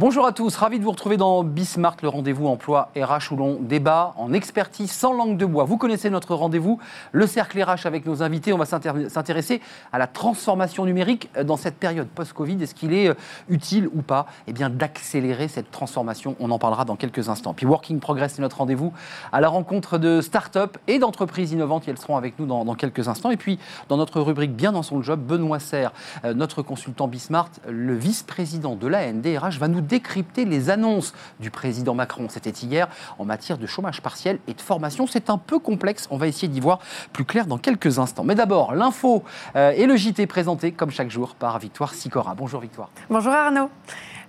Bonjour à tous, ravi de vous retrouver dans Bismart, le rendez-vous emploi RH où l'on débat en expertise sans langue de bois. Vous connaissez notre rendez-vous, le cercle RH avec nos invités. On va s'intéresser à la transformation numérique dans cette période post-Covid. Est-ce qu'il est euh, utile ou pas eh d'accélérer cette transformation? On en parlera dans quelques instants. Puis Working Progress, c'est notre rendez-vous à la rencontre de start-up et d'entreprises innovantes. elles seront avec nous dans, dans, quelques instants. Et puis, dans notre rubrique Bien dans son job, Benoît Serre, euh, notre consultant Bismart, le vice-président de la NDRH, va nous décrypter les annonces du président Macron. C'était hier en matière de chômage partiel et de formation. C'est un peu complexe. On va essayer d'y voir plus clair dans quelques instants. Mais d'abord, l'info euh, et le JT présenté comme chaque jour par Victoire Sicora. Bonjour Victoire. Bonjour Arnaud.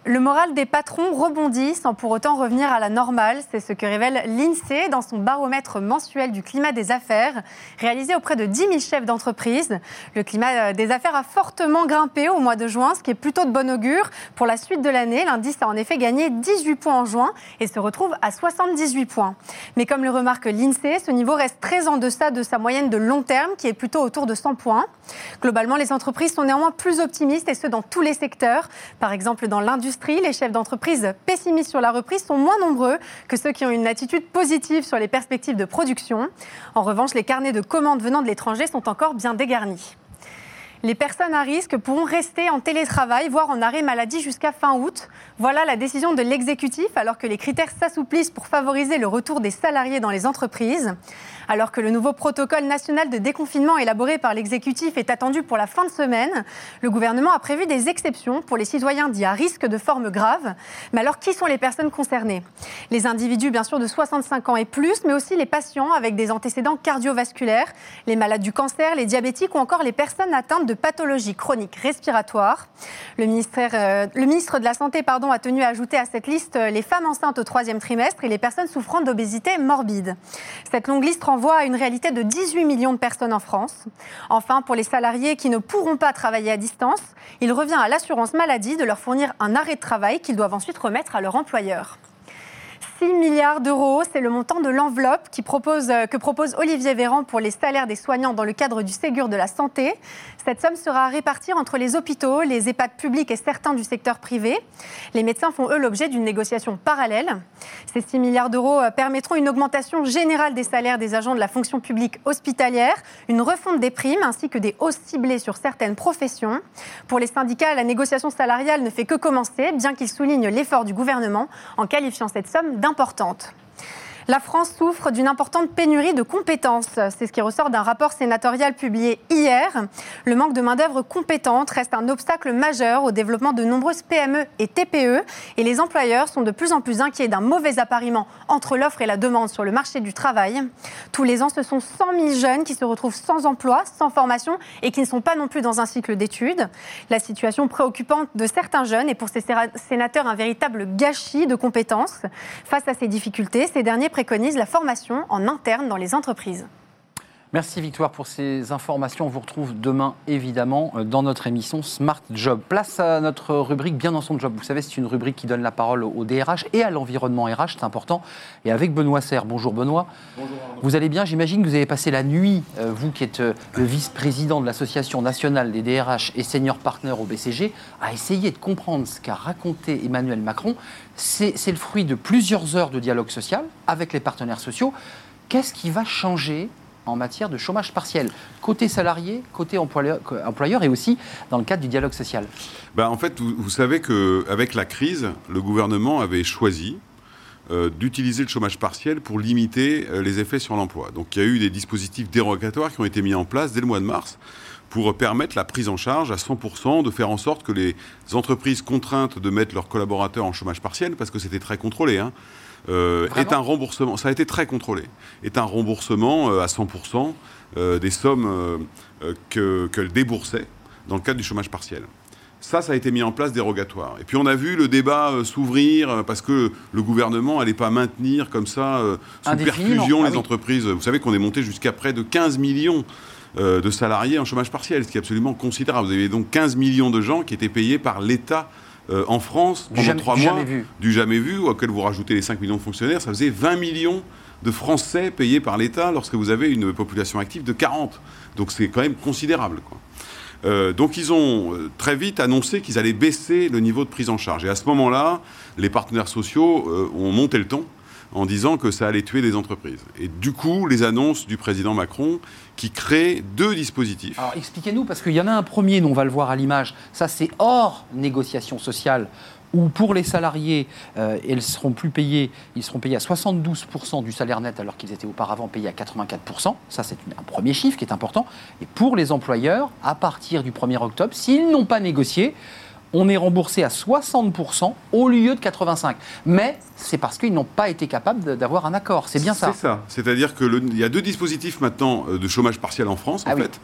Le moral des patrons rebondit sans pour autant revenir à la normale. C'est ce que révèle l'INSEE dans son baromètre mensuel du climat des affaires, réalisé auprès de 10 000 chefs d'entreprise. Le climat des affaires a fortement grimpé au mois de juin, ce qui est plutôt de bon augure. Pour la suite de l'année, l'indice a en effet gagné 18 points en juin et se retrouve à 78 points. Mais comme le remarque l'INSEE, ce niveau reste très en deçà de sa moyenne de long terme, qui est plutôt autour de 100 points. Globalement, les entreprises sont néanmoins plus optimistes, et ce dans tous les secteurs. Par exemple, dans l'industrie, les chefs d'entreprise pessimistes sur la reprise sont moins nombreux que ceux qui ont une attitude positive sur les perspectives de production. En revanche, les carnets de commandes venant de l'étranger sont encore bien dégarnis. Les personnes à risque pourront rester en télétravail, voire en arrêt maladie jusqu'à fin août. Voilà la décision de l'exécutif, alors que les critères s'assouplissent pour favoriser le retour des salariés dans les entreprises. Alors que le nouveau protocole national de déconfinement élaboré par l'exécutif est attendu pour la fin de semaine, le gouvernement a prévu des exceptions pour les citoyens dits à risque de forme grave. Mais alors, qui sont les personnes concernées? Les individus, bien sûr, de 65 ans et plus, mais aussi les patients avec des antécédents cardiovasculaires, les malades du cancer, les diabétiques ou encore les personnes atteintes de pathologies chroniques respiratoires. Le, ministère, euh, le ministre de la Santé pardon, a tenu à ajouter à cette liste euh, les femmes enceintes au troisième trimestre et les personnes souffrant d'obésité morbide. Cette longue liste renvoie à une réalité de 18 millions de personnes en France. Enfin, pour les salariés qui ne pourront pas travailler à distance, il revient à l'assurance maladie de leur fournir un arrêt de travail qu'ils doivent ensuite remettre à leur employeur. 6 milliards d'euros, c'est le montant de l'enveloppe euh, que propose Olivier Véran pour les salaires des soignants dans le cadre du Ségur de la santé. Cette somme sera à répartir entre les hôpitaux, les EHPAD publics et certains du secteur privé. Les médecins font, eux, l'objet d'une négociation parallèle. Ces 6 milliards d'euros euh, permettront une augmentation générale des salaires des agents de la fonction publique hospitalière, une refonte des primes ainsi que des hausses ciblées sur certaines professions. Pour les syndicats, la négociation salariale ne fait que commencer, bien qu'ils soulignent l'effort du gouvernement en qualifiant cette somme d'un importante. La France souffre d'une importante pénurie de compétences. C'est ce qui ressort d'un rapport sénatorial publié hier. Le manque de main-d'œuvre compétente reste un obstacle majeur au développement de nombreuses PME et TPE. Et les employeurs sont de plus en plus inquiets d'un mauvais appariement entre l'offre et la demande sur le marché du travail. Tous les ans, ce sont 100 000 jeunes qui se retrouvent sans emploi, sans formation et qui ne sont pas non plus dans un cycle d'études. La situation préoccupante de certains jeunes est pour ces sénateurs un véritable gâchis de compétences. Face à ces difficultés, ces derniers préconise la formation en interne dans les entreprises. Merci Victoire pour ces informations. On vous retrouve demain évidemment euh, dans notre émission Smart Job. Place à notre rubrique Bien dans son job. Vous savez, c'est une rubrique qui donne la parole au DRH et à l'environnement RH, c'est important. Et avec Benoît Serre. Bonjour Benoît. Bonjour. Vous allez bien J'imagine que vous avez passé la nuit, euh, vous qui êtes euh, le vice-président de l'Association nationale des DRH et senior partner au BCG, à essayer de comprendre ce qu'a raconté Emmanuel Macron. C'est le fruit de plusieurs heures de dialogue social avec les partenaires sociaux. Qu'est-ce qui va changer en matière de chômage partiel, côté salarié, côté employeur, et aussi dans le cadre du dialogue social ben, En fait, vous, savez qu'avec la crise, le gouvernement avait choisi euh, d'utiliser le chômage partiel pour limiter euh, les effets sur l'emploi. Donc il y a eu des dispositifs dérogatoires qui ont été mis en place dès le mois de mars pour permettre la prise en charge à 100%, de faire en sorte que les entreprises contraintes de mettre leurs collaborateurs en chômage partiel, parce que c'était très contrôlé, hein, euh, est un remboursement, ça a été très contrôlé, est un remboursement euh, à 100% euh, des sommes qu'elle déboursait dans le cadre du chômage partiel. Ça, ça a été mis en place dérogatoire. Et puis on a vu le débat s'ouvrir parce que le gouvernement n'allait pas maintenir comme ça, sous perfusion, ah les entreprises. Vous savez qu'on est monté jusqu'à près de 15 millions de salariés en chômage partiel, ce qui est absolument considérable. Vous avez donc 15 millions de gens qui étaient payés par l'État euh, en France, pendant trois mois, du jamais vu, auquel vous rajoutez les 5 millions de fonctionnaires, ça faisait 20 millions de Français payés par l'État lorsque vous avez une population active de 40. Donc c'est quand même considérable. Euh, donc ils ont euh, très vite annoncé qu'ils allaient baisser le niveau de prise en charge. Et à ce moment-là, les partenaires sociaux euh, ont monté le ton en disant que ça allait tuer des entreprises. Et du coup, les annonces du président Macron qui crée deux dispositifs. Alors expliquez-nous, parce qu'il y en a un premier, on va le voir à l'image, ça c'est hors négociation sociale où pour les salariés, euh, ils seront plus payés, ils seront payés à 72% du salaire net alors qu'ils étaient auparavant payés à 84%. Ça, c'est un premier chiffre qui est important. Et pour les employeurs, à partir du 1er octobre, s'ils n'ont pas négocié, on est remboursé à 60% au lieu de 85%. Mais c'est parce qu'ils n'ont pas été capables d'avoir un accord. C'est bien ça. C'est ça. C'est-à-dire qu'il y a deux dispositifs maintenant euh, de chômage partiel en France, en Ah oui. fait.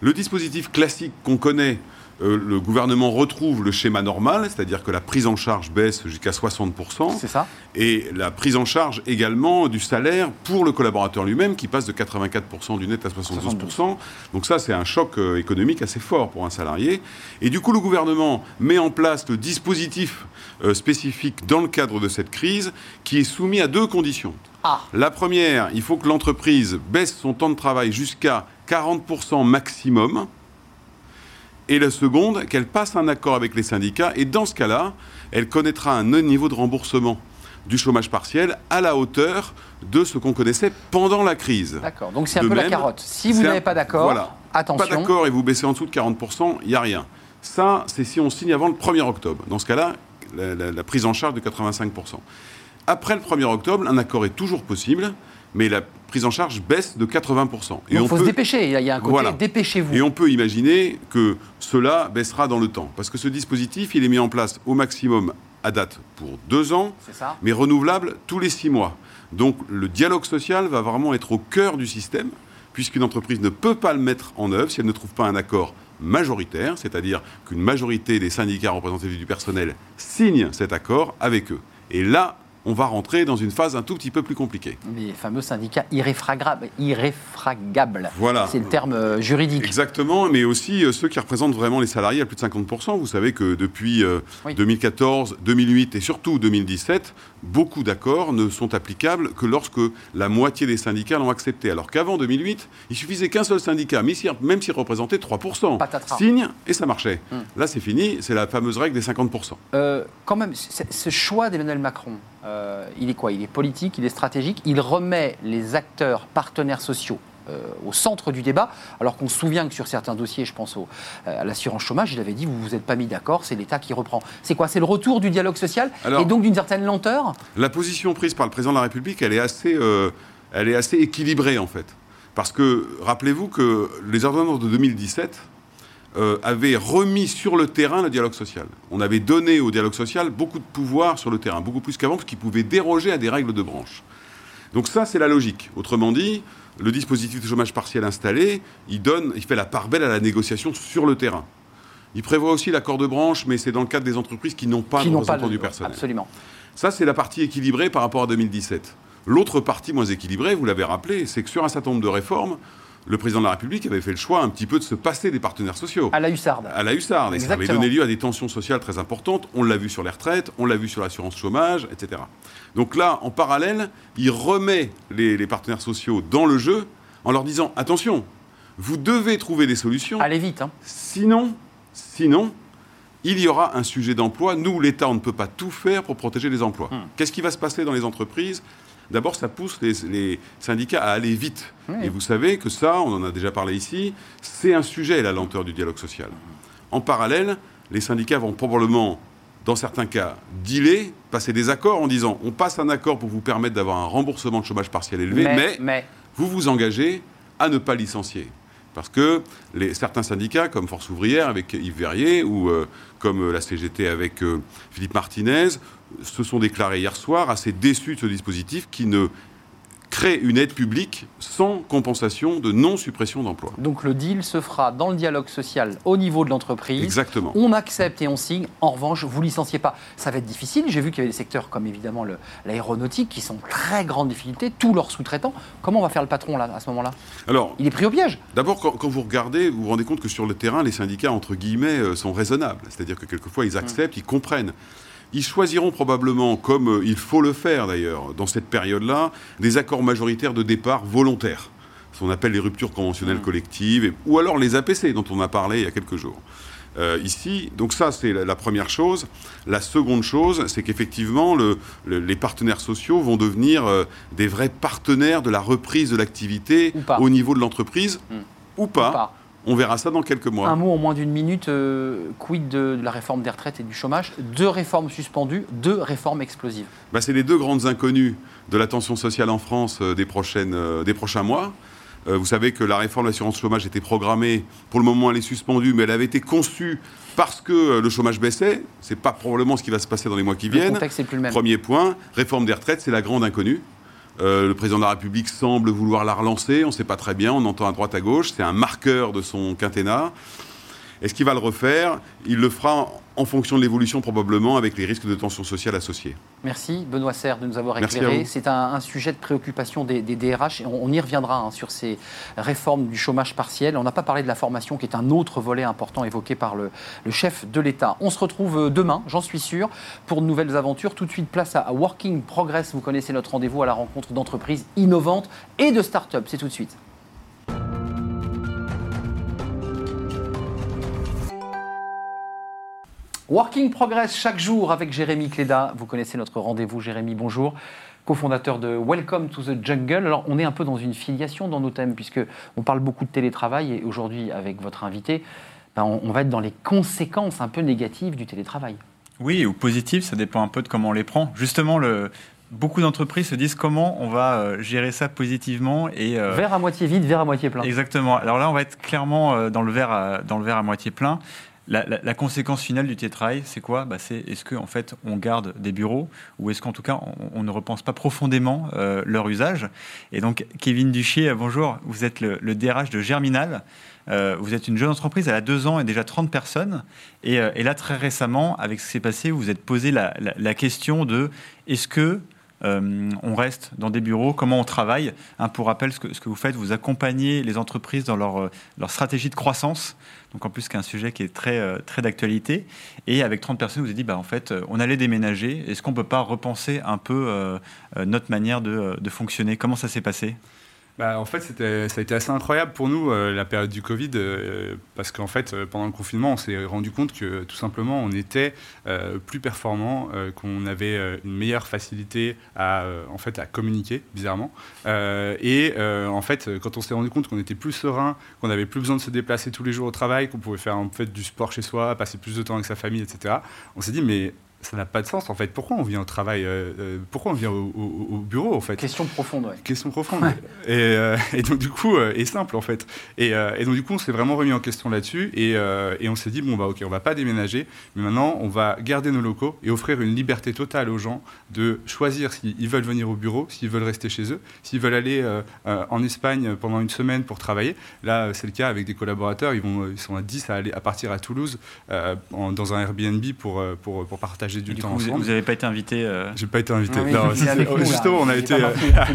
Le dispositif classique qu'on connaît, euh, le gouvernement retrouve le schéma normal, c'est-à-dire que la prise en charge baisse jusqu'à 60%, C'est ça et la prise en charge également du salaire pour le collaborateur lui-même, qui passe de 84% du net à 72%. Donc ça, c'est un choc euh, économique assez fort pour un salarié. Et du coup, le gouvernement met en place le dispositif euh, spécifique dans le cadre de cette crise, qui est soumis à deux conditions. Ah, La première, il faut que l'entreprise baisse son temps de travail jusqu'à 40% maximum. Et la seconde, qu'elle passe un accord avec les syndicats. Et dans ce cas-là, elle connaîtra un niveau de remboursement du chômage partiel à la hauteur de ce qu'on connaissait pendant la crise. d'accord. Donc c'est un De peu la carotte. Si vous un- n'avez pas d'accord, voilà. attention. Pas d'accord et vous baissez en dessous de 40%, il n'y a rien. Ça, c'est si on signe avant le 1er octobre. Dans ce cas-là, la, la- la prise en charge de 85%. Après le 1er octobre, un accord est toujours possible, mais la prise en charge baisse de 80%. Il faut se peut- dépêcher. Il y a un côté Voilà. dépêchez-vous. et on peut imaginer que cela baissera dans le temps. Parce que ce dispositif, il est mis en place au maximum à date pour deux ans, ça mais renouvelable tous les six mois. Donc le dialogue social va vraiment être au cœur du système, puisqu'une entreprise ne peut pas le mettre en œuvre si elle ne trouve pas un accord majoritaire, c'est-à-dire qu'une majorité des syndicats représentatifs du personnel signe cet accord avec eux. Et là, on va rentrer dans une phase un tout petit peu plus compliquée. Les fameux syndicats irréfragables. irréfragables. Voilà. C'est le terme euh, juridique. Exactement, mais aussi euh, ceux qui représentent vraiment les salariés à plus de 50%. Vous savez que depuis euh, Oui. 2014, 2008 et surtout 2017, beaucoup d'accords ne sont applicables que lorsque la moitié des syndicats l'ont accepté. Alors qu'avant 2008, il suffisait qu'un seul syndicat, même s'il représentait 3%, Patatras. signe et ça marchait. Hum. Là, c'est fini, c'est la fameuse règle des 50%. Euh, quand même, ce choix d'Emmanuel Macron, euh, il est quoi? Il est politique, il est stratégique. Il remet les acteurs partenaires sociaux euh, au centre du débat, alors qu'on se souvient que sur certains dossiers, je pense au- euh, à l'assurance chômage, il avait dit vous vous êtes pas mis d'accord, c'est l'État qui reprend. C'est quoi? C'est le retour du dialogue social? Alors- et donc d'une certaine lenteur? La position prise par le président de la République, elle est assez, euh, elle est assez équilibrée en fait. Parce que rappelez-vous que les ordonnances de 2017 euh, avaient remis sur le terrain le dialogue social. On avait donné au dialogue social beaucoup de pouvoir sur le terrain, beaucoup plus qu'avant, parce qu'il pouvait déroger à des règles de branche. Donc ça, c'est la logique. Autrement dit, le dispositif de chômage partiel installé, il, donne, il fait la part belle à la négociation sur le terrain. Il prévoit aussi l'accord de branche, mais c'est dans le cadre des entreprises qui n'ont pas qui de représentant le- du personnel. Absolument. Ça, c'est la partie équilibrée par rapport à 2017. L'autre partie moins équilibrée, vous l'avez rappelé, c'est que sur un certain nombre de réformes, le président de la République avait fait le choix un petit peu de se passer des partenaires sociaux. À la hussarde. À la hussarde. Et ça avait donné lieu à des tensions sociales très importantes. On l'a vu sur les retraites, on l'a vu sur l'assurance chômage, etc. Donc là, en parallèle, il remet les, les partenaires sociaux dans le jeu en leur disant attention, vous devez trouver des solutions. Allez vite. hein. Sinon, sinon, il y aura un sujet d'emploi. Nous, l'État, on ne peut pas tout faire pour protéger les emplois. Hmm. Qu'est-ce qui va se passer dans les entreprises? D'abord, ça pousse les, les syndicats à aller vite. Oui. Et vous savez que ça, on en a déjà parlé ici, c'est un sujet, la lenteur du dialogue social. En parallèle, les syndicats vont probablement, dans certains cas, dealer, passer des accords en disant on passe un accord pour vous permettre d'avoir un remboursement de chômage partiel élevé, mais mais vous vous engagez à ne pas licencier. Parce que les, certains syndicats, comme Force ouvrière avec Yves Verrier, ou euh, comme euh, la CGT avec euh, Philippe Martinez, se sont déclarés hier soir assez déçus de ce dispositif qui ne crée une aide publique sans compensation de non-suppression d'emplois. donc le deal se fera dans le dialogue social au niveau de l'entreprise. Exactement. On accepte et on signe. En revanche, vous licenciez pas. Ça va être difficile. J'ai vu qu'il y avait des secteurs comme évidemment l'aéronautique qui sont en très grande difficulté, tous leurs sous-traitants. Comment on va faire le patron là, à ce moment-là? Alors, Il est pris au piège. D'abord, quand, quand vous regardez, vous vous rendez compte que sur le terrain, les syndicats, entre guillemets, euh, sont raisonnables. C'est-à-dire que quelquefois, ils acceptent, ils comprennent. Ils choisiront probablement, comme euh, il faut le faire d'ailleurs, dans cette période-là, des accords majoritaires de départ volontaires. ce qu'on appelle les ruptures conventionnelles Mm. collectives, et- ou alors les APC dont on a parlé il y a quelques jours. Euh, ici, donc ça c'est la, la première chose. La seconde chose, c'est qu'effectivement le- le- les partenaires sociaux vont devenir euh, des vrais partenaires de la reprise de l'activité au niveau de l'entreprise, Mm. ou pas. Pas. On verra ça dans quelques mois. Un mot en moins d'une minute, euh, quid de, de la réforme des retraites et du chômage? Deux réformes suspendues, deux réformes explosives. Bah, c'est les deux grandes inconnues de la tension sociale en France euh, des, prochaines, euh, des prochains mois. Vous savez que la réforme de l'assurance chômage était programmée. Pour le moment, elle est suspendue, mais elle avait été conçue parce que le chômage baissait. C'est pas probablement ce qui va se passer dans les mois qui Le viennent. contexte plus le même. Premier point, réforme des retraites, c'est la grande inconnue. Euh, le président de la République semble vouloir la relancer, on ne sait pas très bien, on entend à droite à gauche, c'est un marqueur de son quinquennat. Est-ce qu'il va le refaire? Il le fera en fonction de l'évolution probablement avec les risques de tension sociale associés. Merci Benoît Serre de nous avoir éclairé. C'est un, un sujet de préoccupation des, des DRH et on, on y reviendra hein, sur ces réformes du chômage partiel. On n'a pas parlé de la formation qui est un autre volet important évoqué par le, le chef de l'État. On se retrouve euh, demain, j'en suis sûr, pour de nouvelles aventures. Tout de suite, place à, à Working Progress. Vous connaissez notre rendez-vous à la rencontre d'entreprises innovantes et de start-up. C'est tout de suite. Working Progress chaque jour avec Jérémy Cléda. Vous connaissez notre rendez-vous. Jérémy, bonjour. cofondateur de Welcome to the Jungle. Alors, on est un peu dans une filiation dans nos thèmes, puisque on parle beaucoup de télétravail, et aujourd'hui, avec votre invité, ben, on, on va être dans les conséquences un peu négatives du télétravail. Oui, ou positif, ça dépend un peu de comment on les prend. Justement, le, beaucoup d'entreprises se disent comment on va euh, gérer ça positivement et euh, Verre à moitié vide, verre à moitié plein. Exactement. Alors là, on va être clairement euh, dans le verre à, dans le verre à moitié plein. La, conséquence finale du télétravail, c'est quoi? Bah, C'est est-ce qu'en fait on garde des bureaux ou est-ce qu'en tout cas on, ne repense pas profondément euh, leur usage? Et donc Kevin Duchier, euh, bonjour, vous êtes le, DRH de Germinal. Euh, vous êtes une jeune entreprise, elle a deux ans et déjà 30 personnes. Et, là, très récemment, avec ce qui s'est passé, vous vous êtes posé la question de est-ce que euh, on reste dans des bureaux, comment on travaille? Pour rappel, ce que, vous faites, vous accompagnez les entreprises dans leur, euh, leur stratégie de croissance. Donc en plus, c'est un sujet qui est très, euh, très d'actualité. Et avec 30 personnes, vous avez dit, bah, en fait, on allait déménager. Est-ce qu'on ne peut pas repenser un peu notre manière de fonctionner? Comment ça s'est passé? Bah, en fait, ça a été assez incroyable pour nous, euh, la période du Covid, euh, parce qu'en fait, euh, pendant le confinement, on s'est rendu compte que tout simplement, on était plus performant, qu'on avait une meilleure facilité à, en fait, à communiquer, bizarrement. Et en fait, quand on s'est rendu compte qu'on était plus serein, qu'on n'avait plus besoin de se déplacer tous les jours au travail, qu'on pouvait faire en fait, du sport chez soi, passer plus de temps avec sa famille, etc., on s'est dit, mais ça n'a pas de sens, en fait. Pourquoi on vient au travail euh, euh, Pourquoi on vient au, au- au bureau, en fait? Question profonde, ouais. Question profonde. Et, euh, et donc, du coup, euh, et simple, en fait. Et, euh, et donc, du coup, on s'est vraiment remis en question là-dessus. Et, euh, et on s'est dit, bon, bah, ok, on va pas déménager, mais maintenant, on va garder nos locaux et offrir une liberté totale aux gens de choisir s'ils veulent venir au bureau, s'ils veulent rester chez eux, s'ils veulent aller euh, euh, en Espagne pendant une semaine pour travailler. Là, c'est le cas avec des collaborateurs. Ils, vont, ils sont à 10 à, aller, à partir à Toulouse euh, en- dans un Airbnb pour, pour, pour partager du Du temps coup, vous n'avez pas été invité euh, J'ai pas été invité. Ah Non, là. justement, on a été. euh.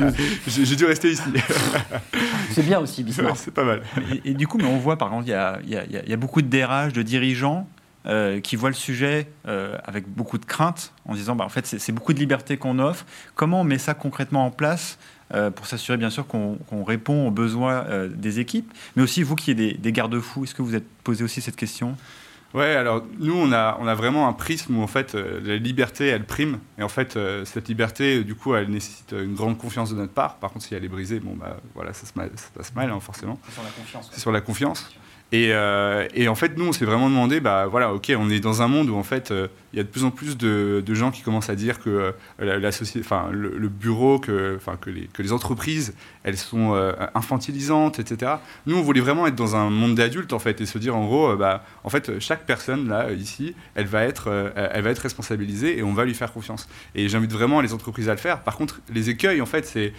J'ai dû rester ici. C'est bien aussi, Ouais, Bismarck. c'est pas mal. Et, et du coup, mais on voit par exemple, il y a, il y a- il y a- il y a beaucoup de DRH, de dirigeants euh, qui voient le sujet euh, avec beaucoup de crainte en disant bah, en fait, c'est beaucoup de liberté qu'on offre. Comment on met ça concrètement en place euh, pour s'assurer bien sûr qu'on répond aux besoins euh, des équipes, mais aussi vous qui êtes des, des garde-fous, est-ce que vous êtes posé aussi cette question? Ouais, alors nous, on a, on a vraiment un prisme où en fait euh, la liberté, elle prime. Et en fait, euh, cette liberté, du coup, elle nécessite une grande confiance de notre part. Par contre, si elle est brisée, bon, bah voilà, ça se, mal- ça se passe mal, hein, forcément. C'est sur la confiance. C'est sur la confiance. Et, euh, et en fait, nous, on s'est vraiment demandé, bah voilà, ok, on est dans un monde où en fait, euh, il y a de plus en plus de, gens qui commencent à dire que euh, la, société, le, le bureau, que, que les, que les entreprises, elles sont infantilisantes, etc. Nous, on voulait vraiment être dans un monde d'adultes en fait et se dire en gros, bah, en fait, chaque personne là ici, elle va être, elle va être responsabilisée et on va lui faire confiance. Et j'invite vraiment les entreprises à le faire. Par contre, les écueils, en fait, c'est,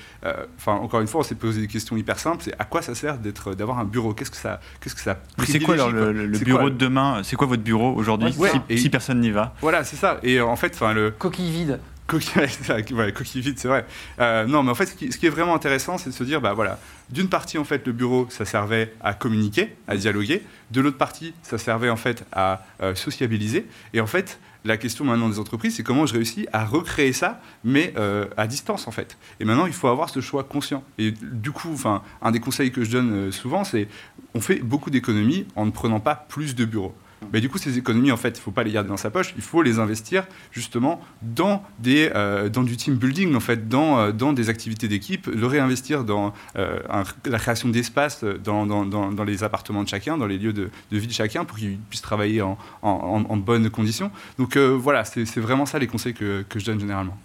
enfin, encore une fois, on s'est posé des questions hyper simples. C'est à quoi ça sert d'être, d'avoir un bureau? Qu'est-ce que ça, qu'est-ce que ça C'est quoi alors, le, bureau quoi de demain? C'est quoi votre bureau aujourd'hui? Ouais, si, et- si personne n'y va. Voilà, c'est ça. Et en fait, enfin, le, Coquille vide. Coquille, vide, c'est vrai. Euh, non, mais en fait, ce qui, est vraiment intéressant, c'est de se dire, bah voilà, d'une partie, en fait, le bureau, ça servait à communiquer, à dialoguer. De l'autre partie, ça servait en fait à euh, sociabiliser. Et en fait, la question maintenant des entreprises, c'est comment je réussis à recréer ça, mais euh, à distance en fait. Et maintenant, il faut avoir ce choix conscient. Et du coup, un des conseils que je donne souvent, c'est on fait beaucoup d'économies en ne prenant pas plus de bureaux. Mais du coup, ces économies, en fait, il ne faut pas les garder dans sa poche, il faut les investir justement dans, des, euh, dans du team building, en fait, dans, euh, dans des activités d'équipe, le réinvestir dans euh, un- la création d'espace dans, dans, dans, dans les appartements de chacun, dans les lieux de, de vie de chacun, pour qu'ils puissent travailler en, en, en- en bonnes conditions. Donc euh, voilà, c'est c'est vraiment ça les conseils que, que je donne généralement.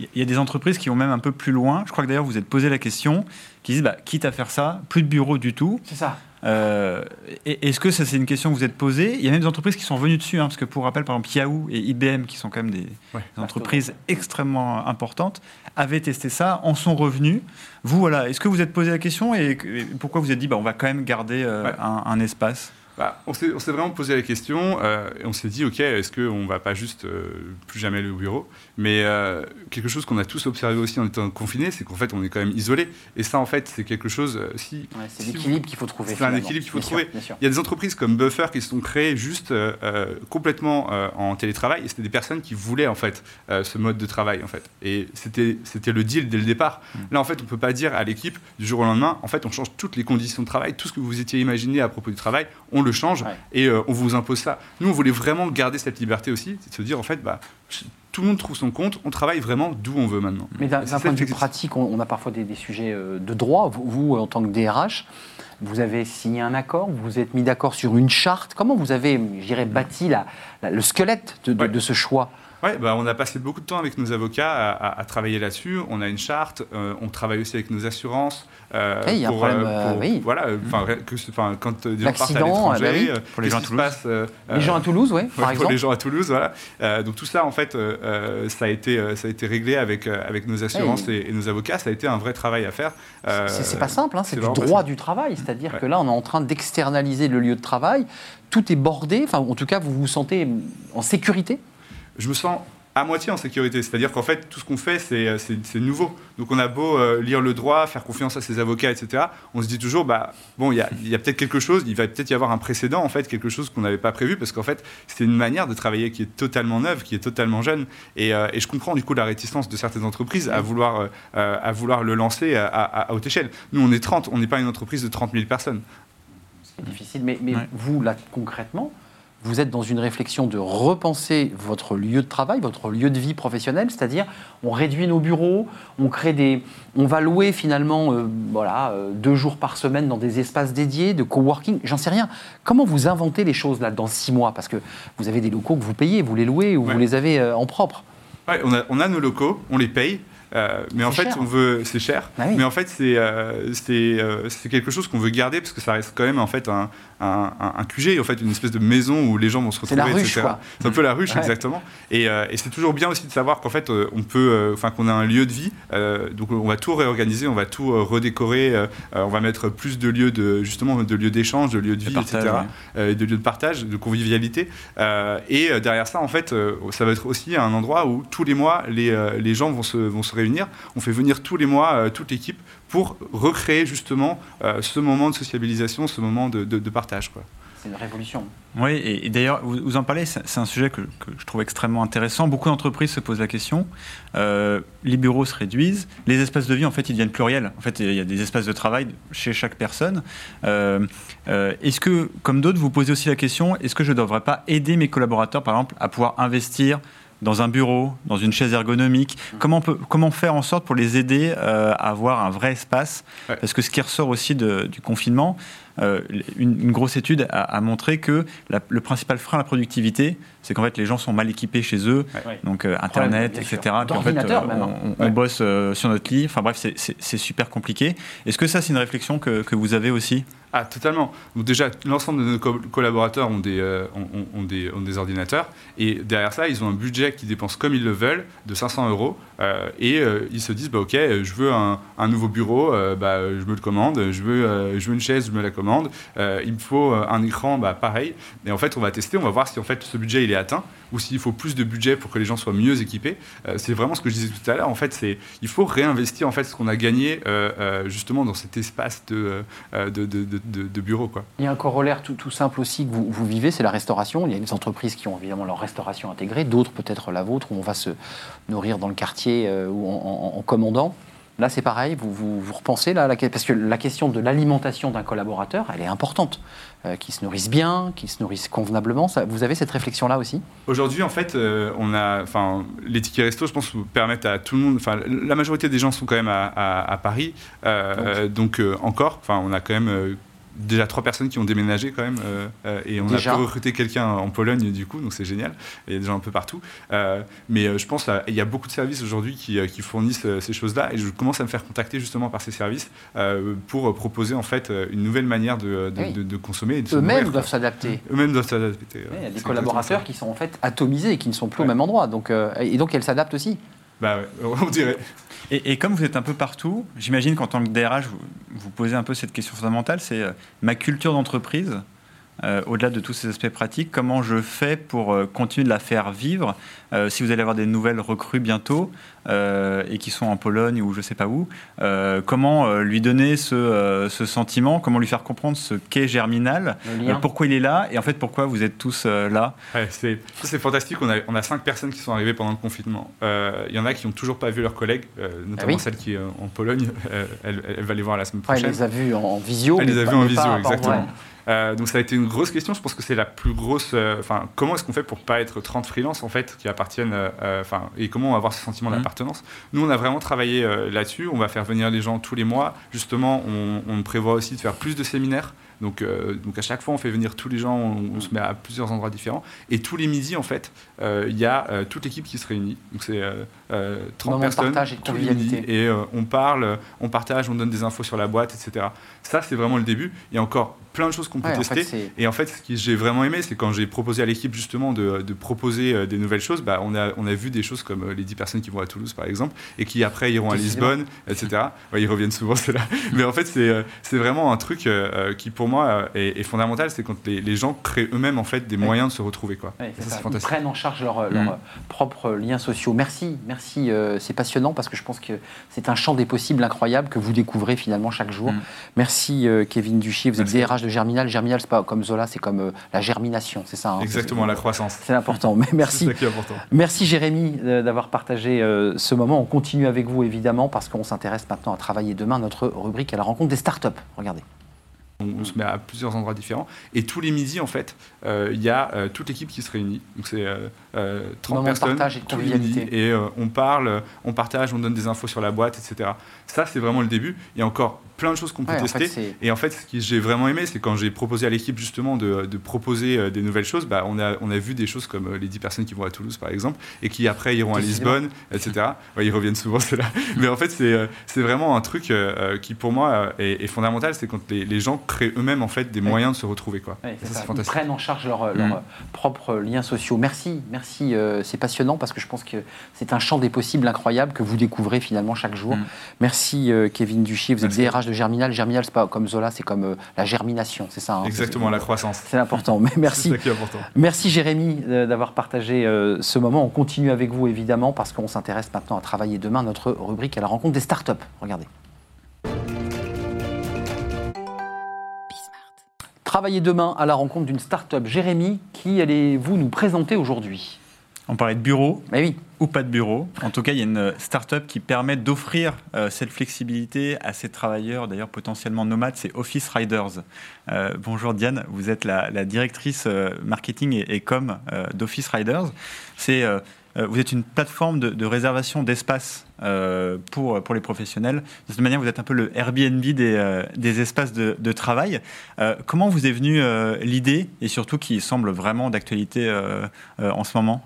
Il y a des entreprises qui vont même un peu plus loin. Je crois que d'ailleurs, vous êtes posé la question, qui disent, bah, quitte à faire ça, plus de bureaux du tout. C'est ça. Euh, Est-ce que ça, c'est une question que vous êtes posée? Il y a même des entreprises qui sont venues dessus, hein, parce que pour rappel, par exemple, Yahoo et IBM, qui sont quand même des, Ouais. des entreprises extrêmement importantes, avaient testé ça, en sont revenus. Vous, voilà, est-ce que vous êtes posé la question et, pourquoi vous êtes dit, bah, on va quand même garder euh, Ouais. un, un espace? Bah, on s'est vraiment posé la question euh, et on s'est dit, OK, est-ce qu'on ne va pas juste euh, plus jamais aller au bureau? Mais euh, quelque chose qu'on a tous observé aussi en étant confinés, c'est qu'en fait, on est quand même isolé. Et ça, en fait, c'est quelque chose, si... Ouais, c'est si l'équilibre qu'il faut trouver. C'est un équilibre qu'il faut Bien trouver. sûr. Il y a des entreprises comme Buffer qui se sont créées juste complètement en télétravail et c'était des personnes qui voulaient en fait ce mode de travail en fait. Et c'était c'était le deal dès le départ. Mm. Là en fait on peut pas dire à l'équipe du jour au lendemain en fait on change toutes les conditions de travail, tout ce que vous étiez imaginé à propos du travail, on le change Ouais. et euh, on vous impose ça. Nous on voulait vraiment garder cette liberté aussi, c'est de se dire en fait bah tout le monde trouve son compte, on travaille vraiment d'où on veut maintenant. Mais d'un point de vue pratique, on, on a parfois des, des sujets euh, de droit. Vous, vous, en tant que DRH, vous avez signé un accord, vous vous êtes mis d'accord sur une charte. Comment vous avez, je dirais, bâti la- la- le squelette de, de- Ouais. de ce choix? Ouais, bah, on a passé beaucoup de temps avec nos avocats à, à- à travailler là-dessus. On a une charte, euh, on travaille aussi avec nos assurances. euh, Oui, il y a un pour, problème, euh, pour- oui. Voilà, euh, que ce- enfin, quand des gens partent à l'étranger, ah bah oui. Pour les gens à Toulouse. passe, Les gens à Toulouse, oui, Ouais, par pour exemple. les gens à Toulouse, voilà. Donc tout ça, en fait, ça, a été, ça a été réglé avec, avec nos assurances Hey. et, et nos avocats. Ça a été un vrai travail à faire. C'est pas simple, hein, c'est du droit du travail. C'est-à-dire Ouais. que là, on est en train d'externaliser le lieu de travail. Tout est bordé. Enfin, en tout cas, vous vous sentez en sécurité je me sens à moitié en sécurité. C'est-à-dire qu'en fait, tout ce qu'on fait, c'est, euh, c'est, c'est nouveau. Donc on a beau euh, lire le droit, faire confiance à ses avocats, etc. On se dit toujours, bah, bon, il y a, il y a peut-être quelque chose, il va peut-être y avoir un précédent, en fait, quelque chose qu'on n'avait pas prévu, parce qu'en fait, c'est une manière de travailler qui est totalement neuve, qui est totalement jeune. Et, euh, et je comprends du coup la réticence de certaines entreprises à vouloir, euh, à vouloir le lancer à, à- à haute échelle. Nous, on est 30, on n'est pas une entreprise de 30 000 personnes. C'est difficile. Mais, mais Ouais. vous, là, concrètement, vous êtes dans une réflexion de repenser votre lieu de travail, votre lieu de vie professionnelle, c'est-à-dire on réduit nos bureaux, on crée des, on va louer finalement, euh, voilà, euh, deux jours par semaine dans des espaces dédiés de coworking. J'en sais rien. Comment vous inventez les choses là dans six mois? Parce que vous avez des locaux que vous payez, vous les louez ou Ouais. vous les avez euh, en propre. Ouais, on, a, on a nos locaux, on les paye. euh, mais en fait, cher. on veut, c'est cher. Ah oui. Mais en fait, c'est euh, euh, c'est quelque chose qu'on veut garder parce que ça reste quand même en fait un, un, un- un QG, en fait une espèce de maison où les gens vont se retrouver, la ruche, etc. quoi. C'est un peu la ruche, Ouais. exactement. Et, euh, et c'est toujours bien aussi de savoir qu'en fait, euh, on peut, euh, enfin qu'on a un lieu de vie. euh, donc on va tout réorganiser, on va tout redécorer, on va mettre plus de lieux de justement de lieux d'échange, de lieux de vie, partage, etc. ouais. de lieux de partage, de convivialité. Et derrière ça, en fait, ça va être aussi un endroit où tous les mois, les, les gens vont se, vont se réunir. On fait venir tous les mois toute l'équipe pour recréer justement euh, ce moment de sociabilisation, ce moment de, de- de partage. Quoi. C'est une révolution. Oui, et, et d'ailleurs, vous, vous en parlez, c'est c'est un sujet que, que je trouve extrêmement intéressant. Beaucoup d'entreprises se posent la question. Euh, les bureaux se réduisent, les espaces de vie, en fait, ils deviennent pluriels. En fait, il y a des espaces de travail chez chaque personne. Euh, euh, est-ce que, comme d'autres, vous posez aussi la question, est-ce que je ne devrais pas aider mes collaborateurs, par exemple, à pouvoir investir dans un bureau, dans une chaise ergonomique. Comment, peut, comment faire en sorte pour les aider euh, à avoir un vrai espace? Ouais. Parce que ce qui ressort aussi de- du confinement, euh, une, une grosse étude a, a montré que la- le principal frein à la productivité, c'est qu'en fait les gens sont mal équipés chez eux, Ouais. donc euh, Internet, etc. Puis en fait, hein. on, bosse euh, sur notre lit. Enfin bref, c'est- super compliqué. Est-ce que ça, c'est une réflexion que, que vous avez aussi? Ah, totalement. Donc déjà, l'ensemble de nos co- collaborateurs ont des, euh, ont, ont- ont des, ont des ordinateurs. Et derrière ça, ils ont un budget qu'ils dépensent comme ils le veulent, de 500 euros. euh, et euh, ils se disent, bah, OK, euh, je veux un, un nouveau bureau, euh, bah, je me le commande. Je veux, euh, je veux une chaise, je me la commande. Euh, il me faut euh, un écran, bah, pareil. Et en fait, on va tester, on va voir si en fait, ce budget, il est atteint ou s'il faut plus de budget pour que les gens soient mieux équipés. Euh, c'est vraiment ce que je disais tout à l'heure. En fait, c'est il faut réinvestir en fait ce qu'on a gagné euh, euh, justement dans cet espace de, de, de, bureau. Quoi. Il y a un corollaire tout, tout simple aussi que vous, vous vivez, c'est la restauration. Il y a des entreprises qui ont évidemment leur restauration intégrée, d'autres peut-être la vôtre, où on va se nourrir dans le quartier ou en, commandant. Là, c'est pareil, vous, vous, vous repensez, là, la, parce que la question de l'alimentation d'un collaborateur, elle est importante. Euh, qu'il se nourrisse bien, qu'il se nourrisse convenablement. Ça, vous avez cette réflexion-là aussi? Aujourd'hui, en fait, euh, on a, enfin, les tickets resto, je pense, permettent à tout le monde. Enfin, la majorité des gens sont quand même à, à- à Paris, Euh, donc euh, encore. Enfin, on a quand même déjà trois personnes qui ont déménagé quand même, euh, euh, et on Déjà a pu recruter quelqu'un en Pologne du coup, donc c'est génial. Il y a des gens un peu partout. Euh, mais je pense qu'il y a beaucoup de services aujourd'hui qui, qui fournissent ces choses-là, et je commence à me faire contacter justement par ces services euh, pour proposer en fait une nouvelle manière de, de- Oui. de- de consommer. Eux-mêmes doivent s'adapter. Eux-mêmes doivent s'adapter. Il y a des collaborateurs qui sont en fait atomisés et qui ne sont plus au même endroit. Donc, euh, et donc, elles s'adaptent aussi. Bah et comme vous êtes un peu partout, j'imagine qu'en tant que DRH, vous, vous posez un peu cette question fondamentale, c'est euh, ma culture d'entreprise, euh, au-delà de tous ces aspects pratiques, comment je fais pour euh, continuer de la faire vivre Euh, Si vous allez avoir des nouvelles recrues bientôt euh, et qui sont en Pologne ou je ne sais pas où, euh, comment euh, lui donner ce, euh, ce sentiment, comment lui faire comprendre ce qu'est Germinal, euh, pourquoi il est là et en fait pourquoi vous êtes tous euh, là. Ouais, c'est fantastique. On a, on a cinq personnes qui sont arrivées pendant le confinement. Euh, Il y en a qui n'ont toujours pas vu leurs collègues, euh, notamment Ah oui. celle qui est euh, en Pologne. Euh, elle, elle va les voir la semaine elle prochaine. les a vus en, en visio. Elle les a vus en visio, exactement. Euh, donc ça a été une grosse question. Je pense que c'est la plus grosse. euh, Enfin, comment est-ce qu'on fait pour pas être 30 freelances en fait qui appartiennent. euh, euh, Enfin, et comment avoir ce sentiment Mhm. d'appartenance? Nous, on a vraiment travaillé là-dessus. On va faire venir les gens tous les mois. Justement, on, on prévoit aussi de faire plus de séminaires. Donc, euh, donc à chaque fois, on fait venir tous les gens. On, on se met à plusieurs endroits différents. Et tous les midis, en fait, euh, il y a euh, toute l'équipe qui se réunit. Donc c'est euh, euh, 30 Moment de personnes partage et tous les midis. Et on parle, on partage, on donne des infos sur la boîte, etc. Ça, c'est vraiment le début. Il y a encore plein de choses qu'on peut Ouais, en tester. fait, Et en fait, ce que j'ai vraiment aimé, c'est quand j'ai proposé à l'équipe justement de, de proposer des nouvelles choses, bah, on, a, on a vu des choses comme les 10 personnes qui vont à Toulouse, par exemple, et qui après iront à. Lisbonne, etc. Ouais, ils reviennent souvent, c'est là. Mais en fait, c'est vraiment un truc qui, pour moi, euh, est, est fondamental, c'est quand les, les gens créent eux-mêmes en fait des Ouais. moyens de se retrouver. Quoi. Ouais, ça, ça. Ils fantastique. prennent en charge leurs leur, Mm. propres liens sociaux. Merci, merci. euh, c'est passionnant parce que je pense que c'est un champ des possibles incroyable que vous découvrez finalement chaque jour. Mm. Merci euh, Kevin Duchier. Vous êtes Merci. DRH de Germinal. Germinal, c'est pas comme Zola, c'est comme euh, la germination, c'est ça. hein Exactement, la croissance. C'est important. Mais merci. ça qui est important. Merci Jérémy d'avoir partagé ce moment. On continue avec vous évidemment parce qu'on s'intéresse maintenant à travailler demain notre rubrique à la rencontre des startups. Regardez. On, on se met à plusieurs endroits différents. Et tous les midis, en fait, euh, il y a euh, toute l'équipe qui se réunit. Donc c'est euh, euh, 30 Moment de personnes partage et de tous les midis. convivialité. Et euh, on parle, on partage, on donne des infos sur la boîte, etc. Ça, c'est vraiment le début. Il y a encore plein de choses qu'on peut Ouais, en tester. fait, et en fait, ce que j'ai vraiment aimé, c'est quand j'ai proposé à l'équipe justement de, de proposer euh, des nouvelles choses, bah, on, a, on a vu des choses comme euh, les 10 personnes qui vont à Toulouse, par exemple, et qui après iront à. Lisbonne, etc. Ouais, ils reviennent souvent, c'est là. Mais en fait, c'est euh, vraiment un truc euh, euh, qui, pour moi, euh, est, est fondamental. C'est quand les, les gens créent eux-mêmes en fait des moyens de se retrouver. Quoi. Ça, ça. c'est Ils prennent en charge leurs Mm. leurs propres liens sociaux. Merci, merci. euh, c'est passionnant parce que je pense que c'est un champ des possibles incroyable que vous découvrez finalement chaque jour. Mm. Merci euh, Kevin Duchier. Vous Merci. êtes DRH de Germinal. Germinal, c'est pas comme Zola, c'est comme euh, la germination, c'est ça. hein Exactement, la croissance. C'est important. Mais merci. ça qui est important. Merci Jérémy euh, d'avoir partagé euh, ce moment. On continue avec vous évidemment parce qu'on s'intéresse maintenant à travailler demain notre rubrique à la rencontre des startups. Regardez. Travailler demain à la rencontre d'une start-up. Jérémy, qui allez-vous nous présenter aujourd'hui? On parlait de bureau, Mais oui, ou pas de bureau. En tout cas, il y a une start-up qui permet d'offrir euh, cette flexibilité à ses travailleurs, d'ailleurs potentiellement nomades, c'est Office Riders. Euh, bonjour Diane, vous êtes la, la directrice euh, marketing et, et com euh, d'Office Riders. C'est, euh, euh, vous êtes une plateforme de, réservation d'espace euh, pour, pour les professionnels. De cette manière, vous êtes un peu le Airbnb des, euh, des espaces de, travail. Euh, comment vous est venue euh, l'idée, et surtout qui semble vraiment d'actualité euh, euh, en ce moment?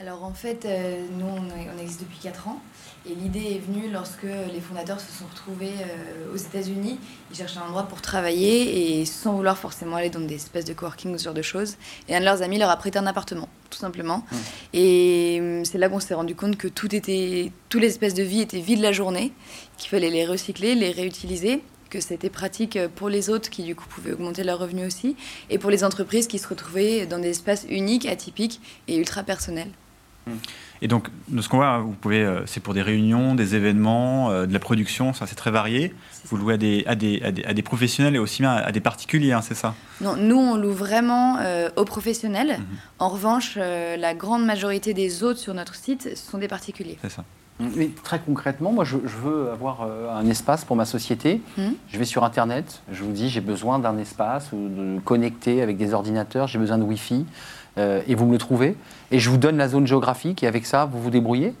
Alors en fait, euh, nous on, on existe depuis 4 ans et l'idée est venue lorsque les fondateurs se sont retrouvés euh, aux États-Unis. Ils cherchaient un endroit pour travailler et sans vouloir forcément aller dans des espèces de coworking ou ce genre de choses. Et un de leurs amis leur a prêté un appartement, tout simplement. Et hum, c'est là qu'on s'est rendu compte que tout était, toutes les espèces de vie étaient vides la journée, qu'il fallait les recycler, les réutiliser que c'était pratique pour les autres qui du coup pouvaient augmenter leurs revenus aussi, et pour les entreprises qui se retrouvaient dans des espaces uniques, atypiques et ultra personnels. Et donc, de ce qu'on voit, vous pouvez, euh, c'est pour des réunions, des événements, euh, de la production, ça c'est très varié. Vous louez à des, à des, à des, à des professionnels et aussi bien à des particuliers, hein, c'est ça? Non, nous, on loue vraiment euh, aux professionnels. Mhm. En revanche, euh, la grande majorité des autres sur notre site ce sont des particuliers. C'est ça. Mais très concrètement, moi, je, je veux avoir euh, un espace pour ma société. Je vais sur Internet, je vous dis, j'ai besoin d'un espace ou de connecter avec des ordinateurs, j'ai besoin de Wi-Fi, et vous me le trouvez. Et je vous donne la zone géographique, et avec ça, vous vous débrouillez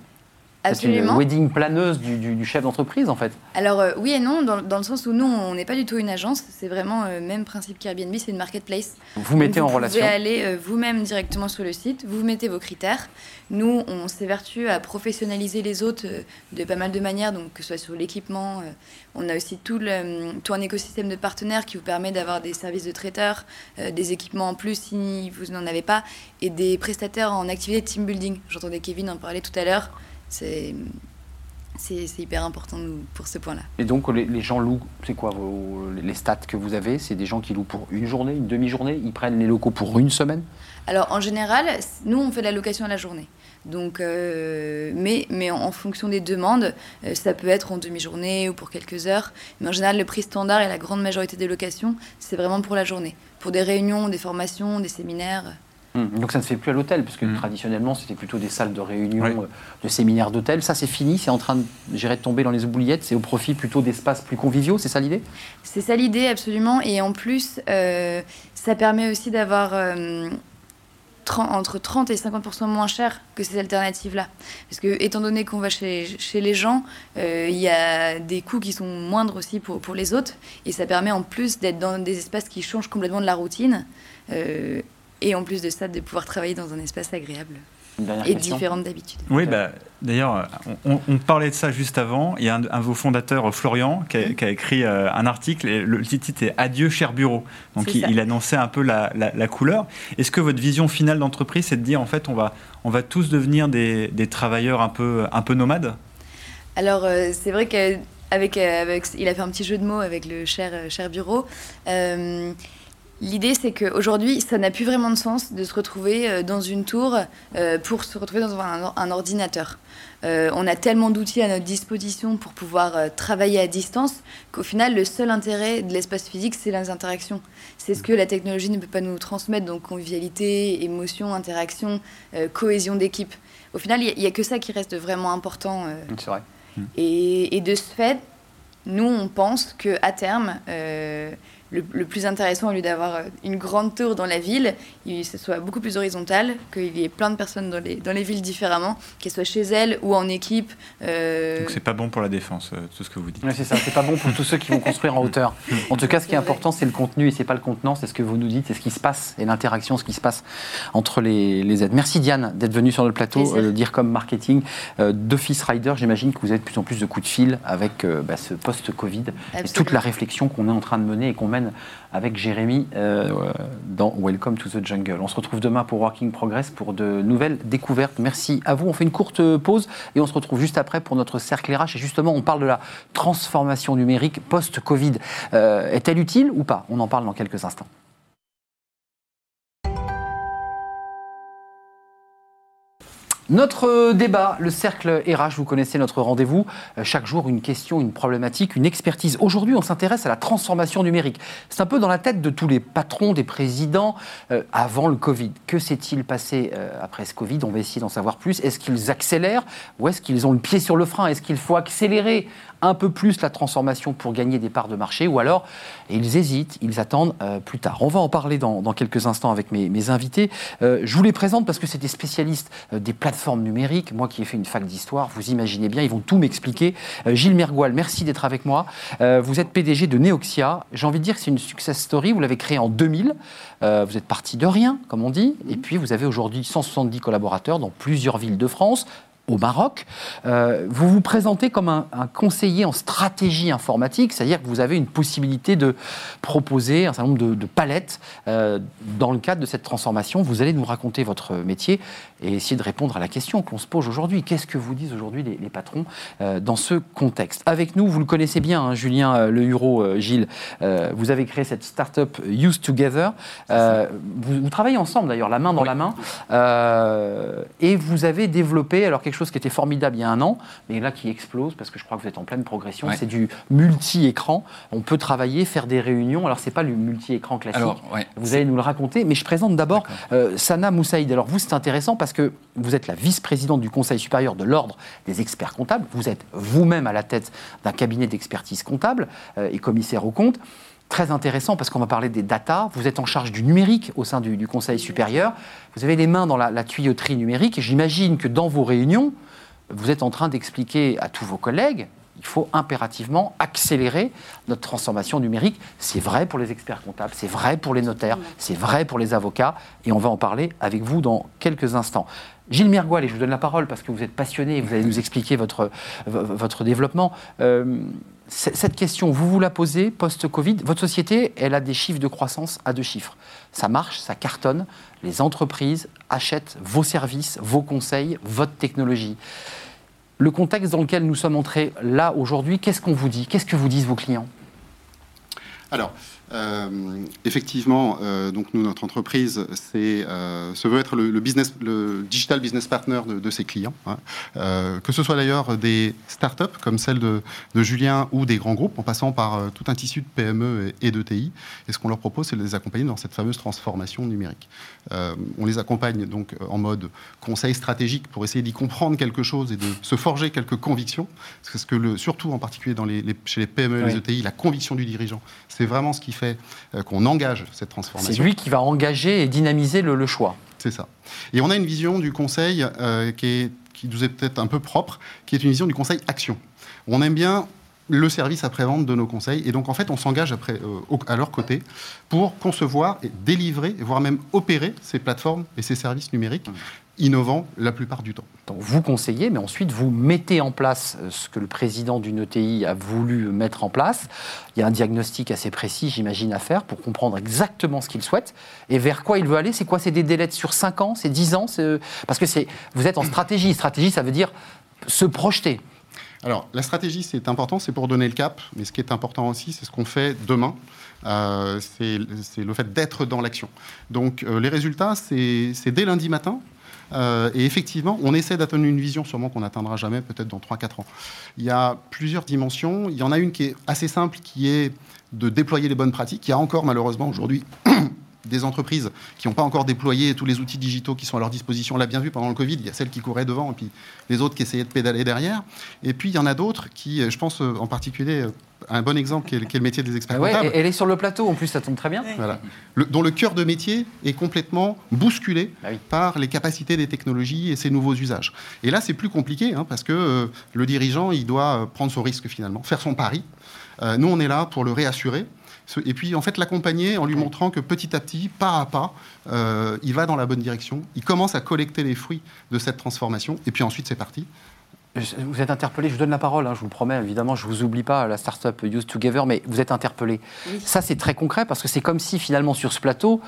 C'est une Absolument. wedding planeuse du, du- du chef d'entreprise, en fait. Alors euh, oui et non, dans, dans le sens où nous, on n'est pas du tout une agence. C'est vraiment le même principe qu'Airbnb, c'est une marketplace. Vous mettez Donc, en relation. Vous pouvez aller euh, vous-même directement sur le site, vous mettez vos critères. Nous, on s'évertue à professionnaliser les autres euh, de pas mal de manières, donc que ce soit sur l'équipement. euh, on a aussi tout, le, tout un écosystème de partenaires qui vous permet d'avoir des services de traiteurs, euh, des équipements en plus si vous n'en avez pas, et des prestataires en activité de team building. J'entendais Kevin en parler tout à l'heure. C'est c'est hyper important pour ce point-là. Et donc, les, les gens louent, c'est quoi vos- les stats que vous avez? C'est des gens qui louent pour une journée, une demi-journée? Ils prennent les locaux pour une semaine? Alors en général, nous on fait la location à la journée. Donc, euh, mais, mais en, en fonction des demandes, euh, ça peut être en demi-journée ou pour quelques heures. Mais en général, le prix standard et la grande majorité des locations, c'est vraiment pour la journée. Pour des réunions, des formations, des séminaires. Hum, Donc ça ne se fait plus à l'hôtel, puisque Mhm. traditionnellement c'était plutôt des salles de réunion, Oui. euh, de séminaires d'hôtel. Ça c'est fini, c'est en train de, j'irais, de tomber dans les oubliettes, c'est au profit plutôt d'espaces plus conviviaux, c'est ça l'idée? C'est ça l'idée, absolument. Et en plus, euh, ça permet aussi d'avoir euh, 30 entre 30 et 50% moins cher que ces alternatives-là. Parce que, étant donné qu'on va chez, chez les gens, euh, il y a des coûts qui sont moindres aussi pour, pour les autres. Et ça permet en plus d'être dans des espaces qui changent complètement de la routine. euh, et en plus de ça, de pouvoir travailler dans un espace agréable dernière et question. différent d'habitude. Oui, bah, d'ailleurs, on, on parlait de ça juste avant. Il y a un, un de vos fondateurs, Florian, qui a, qui a écrit euh, un article. Et le titre est Adieu, cher bureau. Donc, il, ça. il annonçait un peu la, la- la couleur. Est-ce que votre vision finale d'entreprise, c'est de dire, en fait, on va, on va tous devenir des, des travailleurs un peu, un peu nomades? Alors, euh, c'est vrai qu'avec, avec, il a fait un petit jeu de mots avec le cher, euh, cher bureau. Euh, L'idée, c'est qu'aujourd'hui, ça n'a plus vraiment de sens de se retrouver euh, dans une tour euh, pour se retrouver dans un, ordinateur. Euh, on a tellement d'outils à notre disposition pour pouvoir travailler à distance qu'au final, le seul intérêt de l'espace physique, c'est les interactions. C'est ce que la technologie ne peut pas nous transmettre, donc convivialité, émotion, interaction, cohésion d'équipe. Au final, il n'y a, que ça qui reste vraiment important. C'est vrai. et, de ce fait, nous, on pense qu'à terme, le, le plus intéressant, au lieu d'avoir euh, une grande tour dans la ville, il, ce soit beaucoup plus horizontal, qu'il y ait plein de personnes dans les, dans les villes différemment, qu'elles soient chez elles ou en équipe. euh, Donc, c'est pas bon pour la défense, euh, tout ce que vous dites. Ouais, c'est ça, c'est pas bon pour tous ceux qui vont construire en hauteur. En tout cas, ce qui est important, c'est le contenu et c'est pas le contenant, c'est ce que vous nous dites, c'est ce qui se passe et l'interaction, ce qui se passe entre les, les aides. Merci Diane d'être venue sur notre plateau, euh, dire comme marketing euh, d'Office Rider. J'imagine que vous avez de plus en plus de coups de fil avec euh, bah, ce post-Covid et toute la réflexion qu'on est en train de mener et qu'on mène avec Jérémy euh, dans Welcome to the Jungle. On se retrouve demain pour Working Progress pour de nouvelles découvertes. Merci à vous. On fait une courte pause et on se retrouve juste après pour notre cercle RH. Et justement, on parle de la transformation numérique post-Covid. Euh, Est-elle utile ou pas? On en parle dans quelques instants. Notre débat, le cercle RH, vous connaissez notre rendez-vous. Euh, Chaque jour, une question, une problématique, une expertise. Aujourd'hui, on s'intéresse à la transformation numérique. C'est un peu dans la tête de tous les patrons, des présidents euh, avant le Covid. Que s'est-il passé euh, après ce Covid? On va essayer d'en savoir plus. Est-ce qu'ils accélèrent ou est-ce qu'ils ont le pied sur le frein? Est-ce qu'il faut accélérer un peu plus la transformation pour gagner des parts de marché, ou alors ils hésitent, ils attendent euh, plus tard. On va en parler dans, quelques instants avec mes, invités. Euh, je vous les présente parce que c'est des spécialistes euh, des plateformes numériques. Moi qui ai fait une fac d'histoire, vous imaginez bien, ils vont tout m'expliquer. Gilles Mergoal, merci d'être avec moi. vous êtes PDG de Neoxia. J'ai envie de dire que c'est une success story. Vous l'avez créé en 2000. vous êtes parti de rien, comme on dit. Et puis vous avez aujourd'hui 170 collaborateurs dans plusieurs villes de France au Maroc. Euh, vous vous présentez comme un, conseiller en stratégie informatique, c'est-à-dire que vous avez une possibilité de proposer un certain nombre de, palettes euh, dans le cadre de cette transformation. Vous allez nous raconter votre métier et essayer de répondre à la question qu'on se pose aujourd'hui. Qu'est-ce que vous disent aujourd'hui les, patrons euh, dans ce contexte? Avec nous, vous le connaissez bien, hein, Julien Le Huro, Gilles, vous avez créé cette start-up Use Together. Vous, vous, travaillez ensemble d'ailleurs, la main dans la main, et vous avez développé alors quelque chose qui était formidable il y a un an, mais là qui explose parce que je crois que vous êtes en pleine progression. C'est du multi-écran. On peut travailler, faire des réunions. Alors, c'est pas le multi-écran classique. Vous allez nous le raconter. Mais je présente d'abord euh, Sana Moussaïd. Alors, vous, c'est intéressant parce que vous êtes la vice-présidente du Conseil supérieur de l'Ordre des experts comptables. Vous êtes vous-même à la tête d'un cabinet d'expertise comptable euh, et commissaire aux comptes très intéressant parce qu'on va parler des data. Vous êtes en charge du numérique au sein du, Conseil supérieur. Vous avez les mains dans la, tuyauterie numérique et j'imagine que dans vos réunions, vous êtes en train d'expliquer à tous vos collègues il faut impérativement accélérer notre transformation numérique. C'est vrai pour les experts comptables, c'est vrai pour les notaires, c'est vrai pour les avocats, et on va en parler avec vous dans quelques instants. Gilles Mirgoal, et je vous donne la parole parce que vous êtes passionné et vous allez nous expliquer votre, votre développement. Euh, cette question, vous vous la posez post-Covid. Votre société, elle a des chiffres de croissance à deux chiffres. Ça marche, ça cartonne. Les entreprises achètent vos services, vos conseils, votre technologie. Le contexte dans lequel nous sommes entrés là aujourd'hui, qu'est-ce qu'on vous dit? Qu'est-ce que vous disent vos clients? Alors, euh, effectivement, euh, donc nous, notre entreprise, c'est, euh, se veut être le, business, le digital business partner de, ses clients, hein. que ce soit d'ailleurs des startups comme celle de, Julien ou des grands groupes, en passant par tout un tissu de PME et, de TI. Et ce qu'on leur propose, c'est de les accompagner dans cette fameuse transformation numérique. On les accompagne donc en mode conseil stratégique pour essayer d'y comprendre quelque chose et de se forger quelques convictions. Parce que le, surtout en particulier dans les, chez les PME et les ETI, la conviction du dirigeant, c'est vraiment ce qui fait euh, qu'on engage cette transformation. C'est lui qui va engager et dynamiser le, choix. C'est ça. Et on a une vision du conseil euh, qui, est, qui nous est peut-être un peu propre, qui est une vision du conseil action. On aime bien le service après-vente de nos conseils. Et donc, en fait, on s'engage euh, à leur côté pour concevoir et délivrer, voire même opérer ces plateformes et ces services numériques innovants la plupart du temps. Vous conseillez, mais ensuite vous mettez en place euh, ce que le président d'une ETI a voulu mettre en place. Il y a un diagnostic assez précis, j'imagine, à faire pour comprendre exactement ce qu'il souhaite et vers quoi il veut aller? C'est quoi? C'est des délais sur 5 ans? C'est 10 ans? Parce que vous êtes en stratégie. Stratégie, ça veut dire se projeter. Alors, la stratégie, c'est important, c'est pour donner le cap, mais ce qui est important aussi, c'est ce qu'on fait demain. Euh, c'est le fait d'être dans l'action. Donc, euh, les résultats, c'est dès lundi matin. Euh, et effectivement, on essaie d'atteindre une vision, sûrement qu'on n'atteindra jamais, peut-être dans 3-4 ans. Il y a plusieurs dimensions. Il y en a une qui est assez simple, qui est de déployer les bonnes pratiques. Il y a encore, malheureusement, aujourd'hui, des entreprises qui n'ont pas encore déployé tous les outils digitaux qui sont à leur disposition. On l'a bien vu pendant le Covid, il y a celles qui couraient devant et puis les autres qui essayaient de pédaler derrière. Et puis il y en a d'autres qui, je pense euh, en particulier, euh, un bon exemple qui est, le métier des experts comptables. Elle est sur le plateau en plus, ça tombe très bien. Voilà. dont le cœur de métier est complètement bousculé bah par les capacités des technologies et ses nouveaux usages. Et là, c'est plus compliqué hein, parce que euh, le dirigeant, il doit prendre son risque finalement, faire son pari. nous, on est là pour le réassurer et puis en fait l'accompagner en lui montrant que petit à petit, pas à pas, euh, il va dans la bonne direction, il commence à collecter les fruits de cette transformation, et puis ensuite c'est parti. Vous êtes interpellé, je vous donne la parole, hein, je vous le promets, évidemment, je ne vous oublie pas, la start-up Use Together, mais vous êtes interpellé. Ça, c'est très concret parce que c'est comme si finalement sur ce plateau,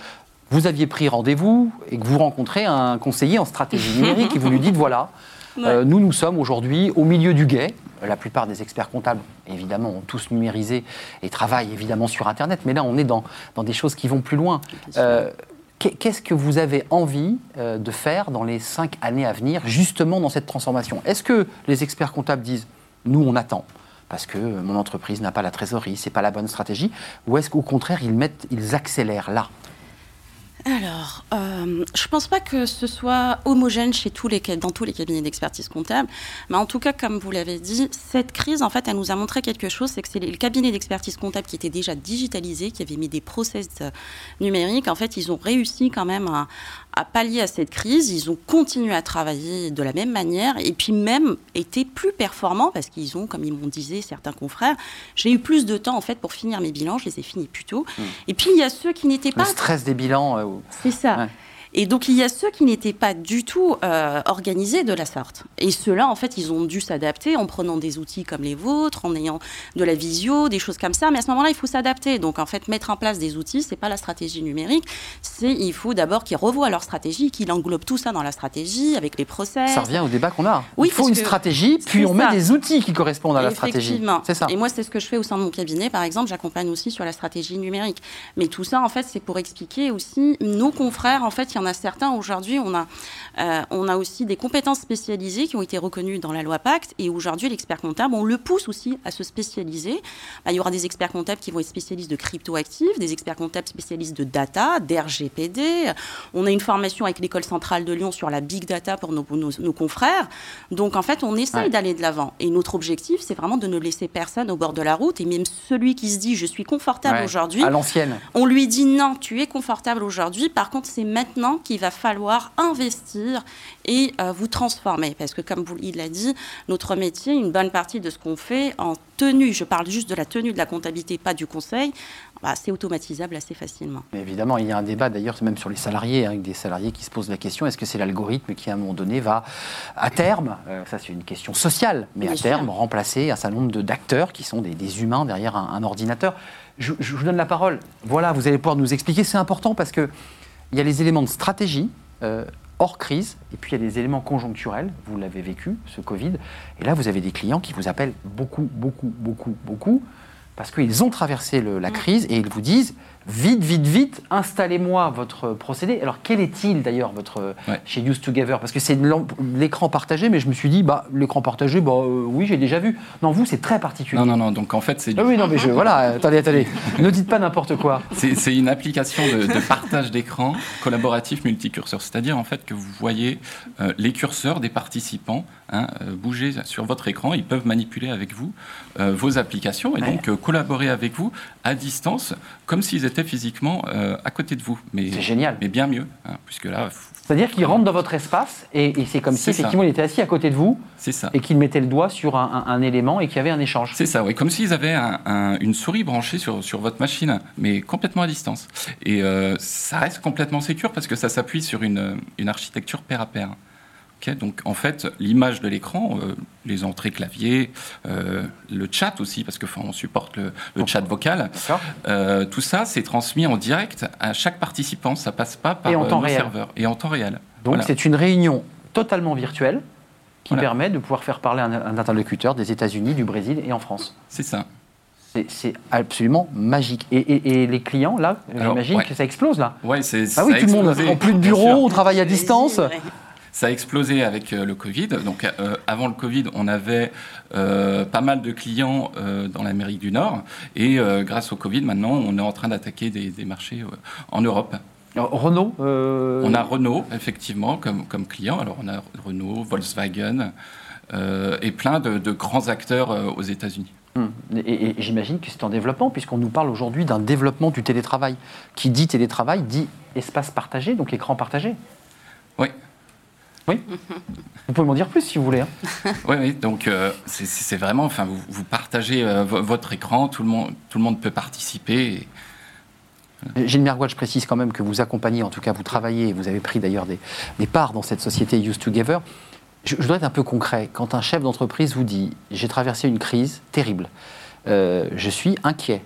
vous aviez pris rendez-vous et que vous rencontrez un conseiller en stratégie numérique et vous lui dites voilà, euh, nous, nous sommes aujourd'hui au milieu du guet. La plupart des experts comptables, évidemment, ont tous numérisé et travaillent évidemment sur Internet, mais là, on est dans, dans des choses qui vont plus loin. Euh, qu'est-ce que vous avez envie euh, de faire dans les cinq années à venir, justement dans cette transformation? Est-ce que les experts comptables disent, nous, on attend parce que mon entreprise n'a pas la trésorerie, c'est pas la bonne stratégie, ou est-ce qu'au contraire, ils, mettent, ils accélèrent là? Alors, euh, je ne pense pas que ce soit homogène chez tous les, dans tous les cabinets d'expertise comptable, mais en tout cas, comme vous l'avez dit, cette crise, en fait, elle nous a montré quelque chose, c'est que c'est les cabinets d'expertise comptable qui étaient déjà digitalisés, qui avaient mis des process euh, numériques, en fait, ils ont réussi quand même à, à pallier à cette crise. Ils ont continué à travailler de la même manière et puis même été plus performants parce qu'ils ont, comme ils m'ont dit certains confrères, j'ai eu plus de temps en fait pour finir mes bilans. Je les ai finis plus tôt. Mmh. Et puis il y a ceux qui n'étaient pas. Le stress des bilans. Euh, C'est ça. Et donc, il y a ceux qui n'étaient pas du tout euh, organisés de la sorte. Et ceux-là, en fait, ils ont dû s'adapter en prenant des outils comme les vôtres, en ayant de la visio, des choses comme ça. Mais à ce moment-là, il faut s'adapter. Donc, en fait, mettre en place des outils, c'est pas la stratégie numérique. C'est il faut d'abord qu'ils revoient leur stratégie, qu'ils englobent tout ça dans la stratégie, avec les process. Ça revient au débat qu'on a. Oui, il faut une stratégie, puis on met des outils qui correspondent à la stratégie. C'est ça. Et moi, c'est ce que je fais au sein de mon cabinet, par exemple. J'accompagne aussi sur la stratégie numérique. Mais tout ça, en fait, c'est pour expliquer aussi nos confrères. En fait, il y en a certains. Aujourd'hui, on a, euh, on a aussi des compétences spécialisées qui ont été reconnues dans la loi Pacte. Et aujourd'hui, l'expert comptable, on le pousse aussi à se spécialiser. Bah, il y aura des experts comptables qui vont être spécialistes de crypto-actifs, des experts comptables spécialistes de data, d'RGPD. On a une formation avec l'école centrale de Lyon sur la big data pour nos, nos, confrères. Donc, en fait, on essaye d'aller de l'avant. Et notre objectif, c'est vraiment de ne laisser personne au bord de la route. Et même celui qui se dit, je suis confortable aujourd'hui. À l'ancienne. On lui dit, non, tu es confortable aujourd'hui. Par contre, c'est maintenant qu'il va falloir investir et euh, vous transformer. Parce que, comme vous, il l'a dit, notre métier, une bonne partie de ce qu'on fait en tenue, je parle juste de la tenue de la comptabilité, pas du conseil, bah, c'est automatisable assez facilement. évidemment, il y a un débat d'ailleurs, même sur les salariés, hein, avec des salariés qui se posent la question est-ce que c'est l'algorithme qui, à un moment donné, va, à terme, euh, ça c'est une question sociale, mais à terme, remplacer un certain nombre d'acteurs qui sont des, humains derrière un, ordinateur je, vous donne la parole. Voilà, vous allez pouvoir nous expliquer. C'est important parce que il y a les éléments de stratégie euh, hors crise, et puis il y a des éléments conjoncturels, vous l'avez vécu, ce Covid, et là vous avez des clients qui vous appellent beaucoup, beaucoup, beaucoup, beaucoup, parce qu'ils ont traversé la crise et ils vous disent vite, vite, vite, installez-moi votre procédé. Alors, quel est-il d'ailleurs votre chez Use Together? Parce que c'est l'écran partagé, mais je me suis dit, bah, l'écran partagé, bah, euh, oui, j'ai déjà vu. Non, vous, c'est très particulier. Non, non, non. Donc, en fait, c'est. Ah oui, non, mais je. Voilà, attendez, attendez. ne dites pas n'importe quoi. C'est une application de, partage d'écran collaboratif multicurseur. C'est-à-dire, en fait, que vous voyez euh, les curseurs des participants hein, euh, bouger sur votre écran. Ils peuvent manipuler avec vous vos applications et donc collaborer avec vous à distance, comme s'ils étaient physiquement euh, à côté de vous. C'est génial. Mais bien mieux, hein, puisque là. C'est-à-dire qu'il rentre dans votre espace et, c'est comme si effectivement il était assis à côté de vous. Ça. Et qu'il mettait le doigt sur un, élément et qu'il y avait un échange. C'est ça, oui. Comme s'ils avaient une souris branchée sur, sur votre machine, mais complètement à distance. Et euh, ça reste complètement sécure parce que ça s'appuie sur une, une architecture pair à pair donc en fait, l'image de l'écran, euh, les entrées clavier, euh, le chat aussi, parce que on supporte le, chat vocal, euh, tout ça, c'est transmis en direct à chaque participant. Ça passe pas par le serveur et en temps réel. Donc c'est une réunion totalement virtuelle qui permet de pouvoir faire parler un, interlocuteur des États-Unis, du Brésil et en France. C'est ça. C'est absolument magique. Et, les clients, là, j'imagine que ça explose, là. Ouais, c'est Ah oui, tout le monde n'a plus de bureau, on travaille à distance. Ça a explosé avec euh, le Covid. Donc, euh, avant le Covid, on avait euh, pas mal de clients dans l'Amérique du Nord. Et grâce au Covid, maintenant, on est en train d'attaquer des, marchés en Europe. Renault On a Renault, effectivement, comme, comme client. Alors, on a Renault, Volkswagen et plein de, grands acteurs aux États-Unis. Hum. Et, et j'imagine que c'est en développement, puisqu'on nous parle aujourd'hui d'un développement du télétravail. Qui dit télétravail dit espace partagé, donc écran partagé. Oui, oui. Vous pouvez m'en dire plus si vous voulez. Hein. oui, oui, donc euh, c'est vraiment, enfin, vous, vous partagez euh, votre écran, tout le, monde, tout le monde peut participer. Gilles Mergois, je précise quand même que vous accompagnez, en tout cas vous travaillez, vous avez pris d'ailleurs des, parts dans cette société Use Together. Je, je dois être un peu concret. Quand un chef d'entreprise vous dit j'ai traversé une crise terrible, euh, je suis inquiet,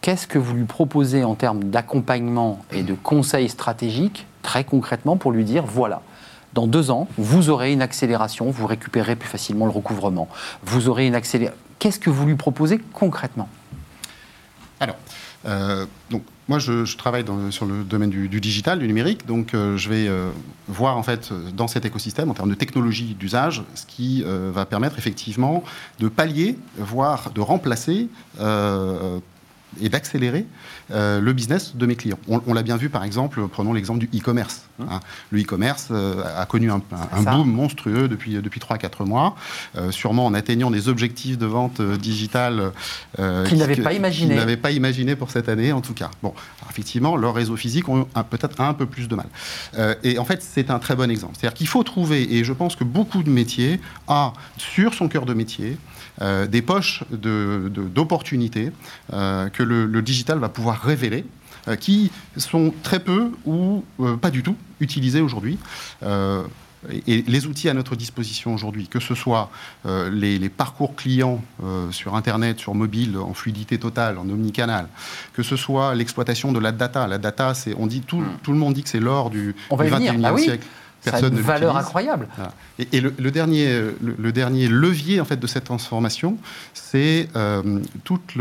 qu'est-ce que vous lui proposez en termes d'accompagnement et de conseils stratégiques, très concrètement, pour lui dire voilà, dans deux ans, vous aurez une accélération, vous récupérez plus facilement le recouvrement. Vous aurez une accélération. Qu'est-ce que vous lui proposez concrètement? Alors, euh, donc, moi, je, travaille sur le domaine du, digital, du numérique, donc euh, je vais euh, voir en fait dans cet écosystème, en termes de technologie d'usage, ce qui va permettre effectivement de pallier, voire de remplacer et d'accélérer euh, le business de mes clients. On, l'a bien vu par exemple, prenons l'exemple du e-commerce. Hein. Hein. Le e-commerce euh, a connu un, boom monstrueux depuis, depuis 3-4 mois, euh, sûrement en atteignant des objectifs de vente digitale qu'ils n'avaient pas imaginé. n'avaient pas imaginé pour cette année en tout cas. Bon, effectivement, leurs réseaux physiques ont peut-être un peu plus de mal. et en fait, c'est un très bon exemple. C'est-à-dire qu'il faut trouver, et je pense que beaucoup de métiers, a sur son cœur de métier, euh, des poches d'opportunités euh, que le, digital va pouvoir révéler euh, qui sont très peu ou pas du tout utilisés aujourd'hui. et les outils à notre disposition aujourd'hui, que ce soit les, parcours clients sur Internet, sur mobile, en fluidité totale, en omnicanal, que ce soit l'exploitation de la data. La data, c'est, on dit, tout, hmm. tout le monde dit que c'est l'or du, du 21e ah siècle. Personne une valeur incroyable. Et, le, dernier, le, dernier levier en fait de cette transformation, c'est euh, toute,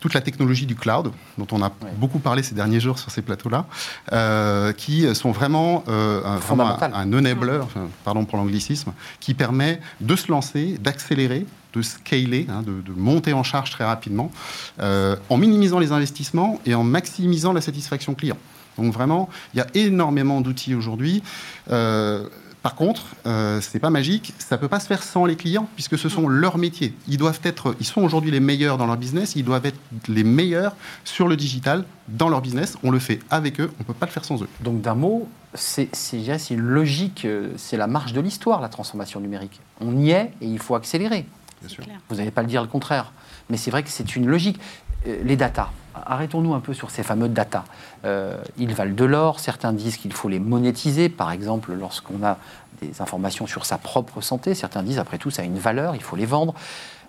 toute la technologie du cloud, dont on a beaucoup parlé ces derniers jours sur ces plateaux-là, euh, qui sont vraiment, euh, un, un, enabler, pardon pour l'anglicisme, qui permet de se lancer, d'accélérer, de scaler, hein, de, de, monter en charge très rapidement, en minimisant les investissements et en maximisant la satisfaction client. Donc vraiment, il y a énormément d'outils aujourd'hui. Euh, par contre, euh, ce n'est pas magique, ça ne peut pas se faire sans les clients, puisque ce sont leurs métiers. Ils doivent être, ils sont aujourd'hui les meilleurs dans leur business, ils doivent être les meilleurs sur le digital dans leur business. On le fait avec eux, on ne peut pas le faire sans eux. Donc d'un mot, c'est une logique, euh, c'est la marche de l'histoire, la transformation numérique. On y est et il faut accélérer. Bien sûr. Vous n'allez pas le dire le contraire, mais c'est vrai que c'est une logique. Les datas, arrêtons-nous un peu sur ces fameux data. Euh, ils valent de l'or, certains disent qu'il faut les monétiser, par exemple lorsqu'on a des informations sur sa propre santé, certains disent après tout ça a une valeur, il faut les vendre.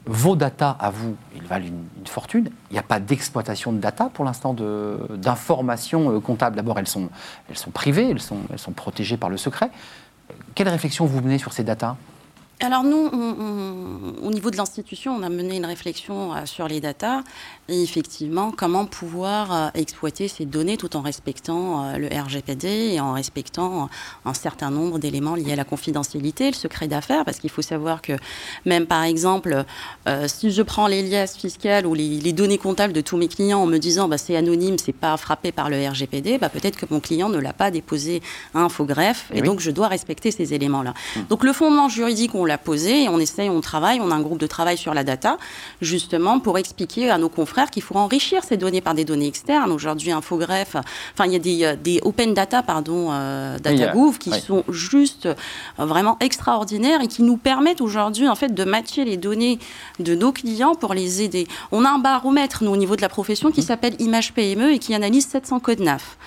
Vos data, à vous, ils valent une, fortune. Il n'y a pas d'exploitation de data pour l'instant d'informations euh, comptables. D'abord, elles sont, privées, elles sont, elles sont protégées par le secret. Quelle réflexion vous menez sur ces datas alors nous, au niveau de l'institution, on a mené une réflexion euh, sur les datas et effectivement comment pouvoir euh, exploiter ces données tout en respectant euh, le RGPD et en respectant un certain nombre d'éléments liés à la confidentialité, le secret d'affaires, parce qu'il faut savoir que même par exemple, si je prends les liasses fiscales ou les, données comptables de tous mes clients en me disant bah, c'est anonyme, c'est pas frappé par le RGPD, bah, peut-être que mon client ne l'a pas déposé à Infogreffe et, donc je dois respecter ces éléments-là. Mmh. Donc le fondement juridique, on l'a posé et on essaye, on travaille, on a un groupe de travail sur la data, justement pour expliquer à nos confrères qu'il faut enrichir ces données par des données externes. Aujourd'hui, Infogreffe, enfin, il y a des, euh, des open data, pardon, euh, DataGouv, qui sont juste euh, vraiment extraordinaires et qui nous permettent aujourd'hui, en fait, de matcher les données de nos clients pour les aider. On a un baromètre, nous, au niveau de la profession, qui mmh. s'appelle Image PME et qui analyse 700 codes NAF.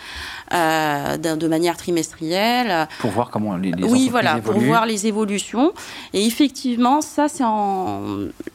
Euh, de manière trimestrielle. Pour voir comment les, les Oui, voilà, pour voir les évolutions. Et effectivement, ça, c'est en.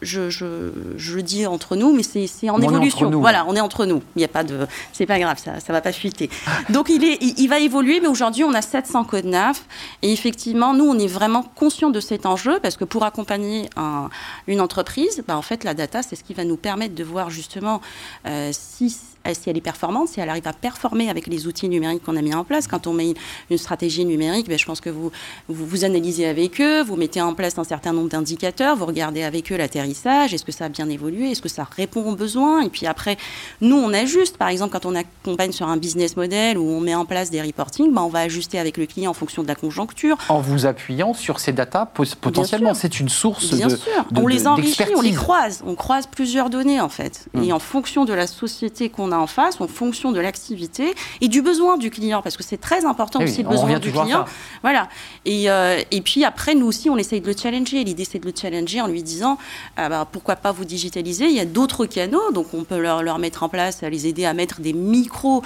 Je, je, je, le dis entre nous, mais c'est en évolution. Voilà, on est entre nous. Il n'y a pas de. C'est pas grave, ça ne va pas fuiter. Donc, il, est, il, va évoluer, mais aujourd'hui, on a 700 codes NAF. Et effectivement, nous, on est vraiment conscients de cet enjeu parce que pour accompagner un, une entreprise, bah, en fait, la data, c'est ce qui va nous permettre de voir justement euh, si si elle est performante, si elle arrive à performer avec les outils numériques qu'on a mis en place. Quand on met une stratégie numérique, ben, je pense que vous, vous, analysez avec eux, vous mettez en place un certain nombre d'indicateurs, vous regardez avec eux l'atterrissage, est-ce que ça a bien évolué, est-ce que ça répond aux besoins, et puis après, nous, on ajuste. Par exemple, quand on accompagne sur un business model où on met en place des reporting, ben, on va ajuster avec le client en fonction de la conjoncture. En vous appuyant sur ces datas, potentiellement, c'est une source bien sûr. on les enrichit, on les croise, on croise plusieurs données en fait. Et hum. en fonction de la société qu'on a en face en fonction de l'activité et du besoin du client, parce que c'est très important eh aussi le besoin du client. Voilà. Et, euh, et puis après, nous aussi, on essaye de le challenger. L'idée, c'est de le challenger en lui disant ah bah, pourquoi pas vous digitaliser? Il y a d'autres canaux, donc on peut leur, leur, mettre en place, les aider à mettre des micro,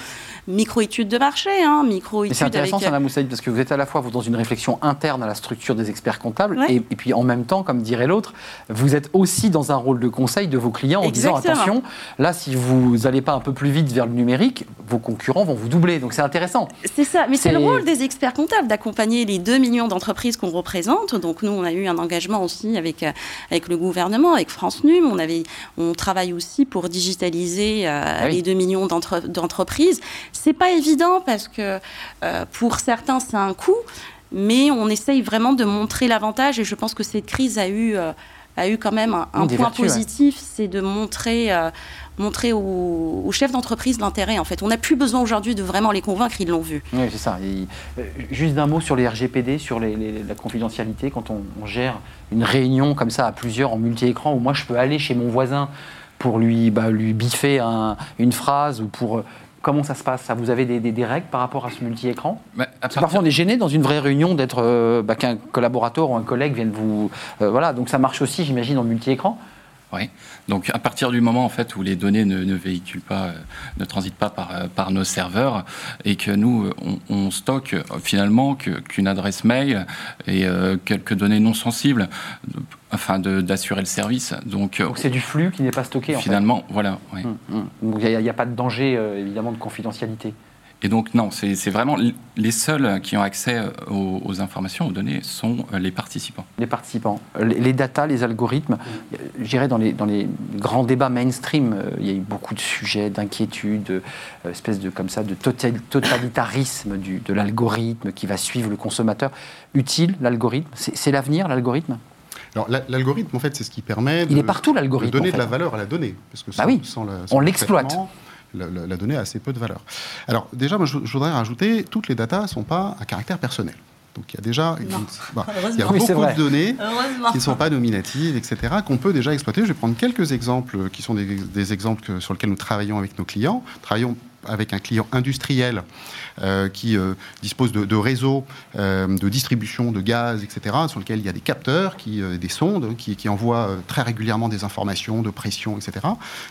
micro études de marché, hein, micro. C'est intéressant, avec... Sana Moussaïd, parce que vous êtes à la fois vous, dans une réflexion interne à la structure des experts comptables, et, puis en même temps, comme dirait l'autre, vous êtes aussi dans un rôle de conseil de vos clients en disant attention, là, si vous n'allez pas un peu plus vite vers le numérique, vos concurrents vont vous doubler. Donc c'est intéressant. C'est ça, mais c'est le rôle des experts comptables d'accompagner les 2 millions d'entreprises qu'on représente. Donc nous, on a eu un engagement aussi avec, euh, avec le gouvernement, avec France Num. On, avait, on travaille aussi pour digitaliser euh, ah les 2 millions d'entreprises. C'est pas évident parce que euh, pour certains, c'est un coût mais on essaye vraiment de montrer l'avantage et je pense que cette crise a eu a eu quand même un, point vertus, ouais. positif, c'est de montrer, euh, montrer aux, aux chefs d'entreprise l'intérêt. En fait, on n'a plus besoin aujourd'hui de vraiment les convaincre, ils l'ont vu. Oui, c'est ça. Et, euh, juste d'un mot sur les RGPD, sur les- les- la confidentialité, quand on, on gère une réunion comme ça à plusieurs en multi-écran, où moi je peux aller chez mon voisin pour lui, bah, lui biffer un- une phrase ou pour. euh, Comment ça se passe? Ça Vous avez des, des- des règles par rapport à ce multi-écran? Bah, partir- parfois on est gêné dans une vraie réunion d'être euh, bah, qu'un collaborateur ou un collègue vienne vous. euh, voilà, donc ça marche aussi, j'imagine, en multi-écran. Oui. Donc à partir du moment en fait où les données ne, ne véhiculent pas, euh, ne transitent pas par, euh, par nos serveurs et que nous euh, on, on stocke finalement qu'une adresse mail et euh, quelques données non sensibles afin d'assurer le service. Donc, c'est du flux qui n'est pas stocké en fait. finalement voilà. oui. Hum, hum. Donc il n'y a, pas de danger évidemment de confidentialité. Et donc non, c'est vraiment les seuls qui ont accès euh, aux, aux informations, aux données, sont euh, les participants. les participants. Euh, Les, les datas, les algorithmes, euh, je dirais dans les, dans les grands débats mainstream, il y a eu beaucoup de sujets, d'inquiétudes, espèce de, comme ça, de total- totalitarisme du, de l'algorithme qui va suivre le consommateur. Utile, l'algorithme? C'est l'avenir, l'algorithme? Alors, l'algorithme, en fait, c'est ce qui permet Il de, est partout, de l'algorithme. donner en fait. de la valeur à la donnée. Parce que Bah sans, oui, sans la- on sans l'exploite. La, la- la donnée a assez peu de valeur. Alors, déjà, moi, je, je voudrais rajouter, toutes les datas ne sont pas à caractère personnel. Donc, il y a déjà une- bah, il y a beaucoup de données qui ne sont pas nominatives, etc., qu'on peut déjà exploiter. Je vais prendre quelques exemples qui sont des, des exemples que- sur lesquels nous travaillons avec nos clients. Travaillons avec un client industriel euh, qui euh, dispose de, de réseaux euh, de distribution de gaz, etc., sur lesquels il y a des capteurs, qui, euh, des sondes qui, qui envoient euh, très régulièrement des informations de pression, etc.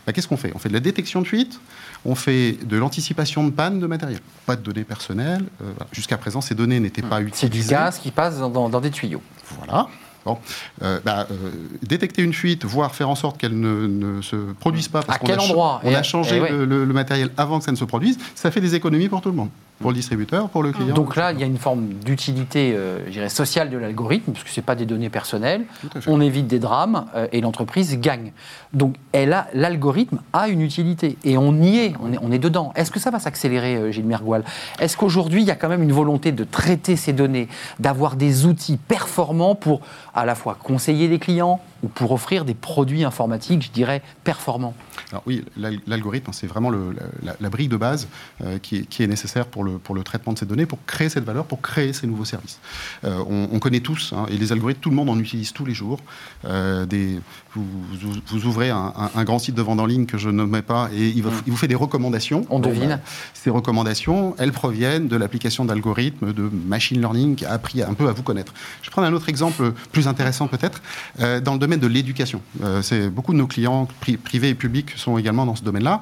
Bah, Qu'est-ce qu'on fait? On fait de la détection de fuite, on fait de l'anticipation de panne de matériel. Pas de données personnelles. euh, voilà. Jusqu'à présent, ces données n'étaient pas C'est du utilisées. gaz qui passe dans, dans- dans des tuyaux. Voilà. Bon. Euh, bah, euh, détecter une fuite, voire faire en sorte qu'elle ne, ne se produise pas. parce À qu'on a endroit? On a changé et ouais. le- le matériel avant que ça ne se produise. Ça fait des économies pour tout le monde. Pour le distributeur, pour le client. Donc là, il y a une forme d'utilité, euh, je dirais, sociale de l'algorithme, parce que ce n'est pas des données personnelles. On évite des drames euh, et l'entreprise gagne. Donc elle a- l'algorithme a une utilité et on y est, on est, on est dedans. Est-ce que ça va s'accélérer, euh, Gilles Mergoal Est-ce qu'aujourd'hui, il y a quand même une volonté de traiter ces données, d'avoir des outils performants pour à la fois conseiller les clients ou pour offrir des produits informatiques, je dirais, performants Alors oui, l'al- l'algorithme, c'est vraiment le- la, la brique de base euh, qui, est, qui est nécessaire pour le, pour le traitement de ces données, pour créer cette valeur, pour créer ces nouveaux services. Euh, on, on connaît tous, hein, et les algorithmes, tout le monde en utilise tous les jours. Euh, des, vous, vous- vous ouvrez un, un- un grand site de vente en ligne que je ne mets pas, et il, va- il vous fait des recommandations. On devine. ces recommandations, elles proviennent de l'application d'algorithmes, de machine learning qui a appris un peu à vous connaître. Je vais prendre un autre exemple plus intéressant peut-être, dans le domaine de l'éducation. Euh, c'est beaucoup de nos clients pri- privés et publics sont également dans ce domaine-là.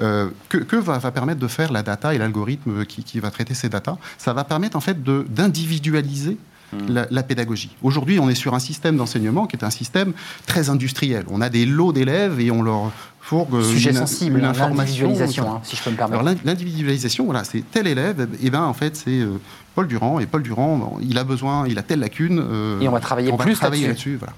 Euh, que que va, va permettre de faire la data et l'algorithme qui, qui va traiter ces data Ça va permettre en fait d'individualiser la, la pédagogie. Aujourd'hui, on est sur un système d'enseignement qui est un système très industriel. On a des lots d'élèves et on leur fourgue Sujet une, sensible, une hein, information. l'individualisation, hein, si je peux me permettre. L'individualisation, voilà, c'est tel élève, et ben en fait c'est euh, Paul Durand et Paul Durand, bon, il a besoin, il a telle lacune. euh, Et on va travailler plus travailler là-dessus. voilà.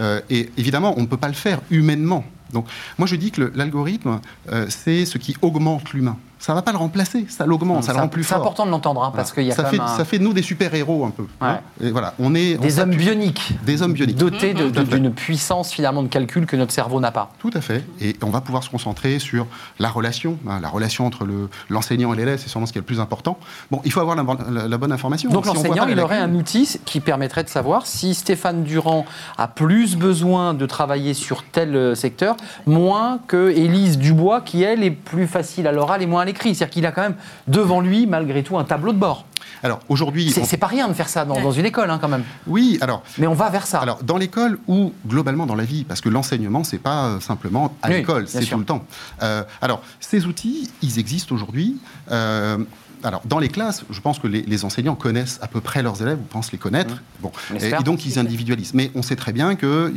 Euh, et évidemment, on ne peut pas le faire humainement. Donc moi je dis que l'algorithme, euh, c'est ce qui augmente l'humain. Ça ne va pas le remplacer, ça l'augmente, ça le rend plus C'est fort. important de l'entendre, hein, Voilà. parce qu'il y a ça quand fait, même un- ça fait de nous des super-héros un peu. hein. Et voilà, on est on des hommes bioniques. Des hommes bioniques. Dotés d'une puissance finalement de calcul que notre cerveau n'a pas. Tout à fait. Et on va pouvoir se concentrer sur la relation, hein, la relation entre le- l'enseignant et l'élève, c'est sûrement ce qui est le plus important. Bon, il faut avoir la, bonne- la- la bonne information. Donc Si l'enseignant, il aurait un outil qui permettrait de savoir si Stéphane Durand a plus besoin de travailler sur tel euh, secteur, moins que Élise Dubois, qui elle est plus facile à l'oral et moins à l'écrit. C'est-à-dire qu'il a quand même devant lui, malgré tout, un tableau de bord. Alors aujourd'hui, C'est on- pas rien de faire ça dans, dans une école, hein, quand même. oui, alors. Mais on va vers ça. Alors, dans l'école ou globalement dans la vie, parce que l'enseignement, c'est pas euh, simplement à Oui, l'école, c'est tout le temps. Euh, alors, ces outils, ils existent aujourd'hui. Euh, alors, dans les classes, je pense que les, les enseignants connaissent à peu près leurs élèves, ou pensent les connaître. Bon, On et, donc ils individualisent. Mais on sait très bien qu'on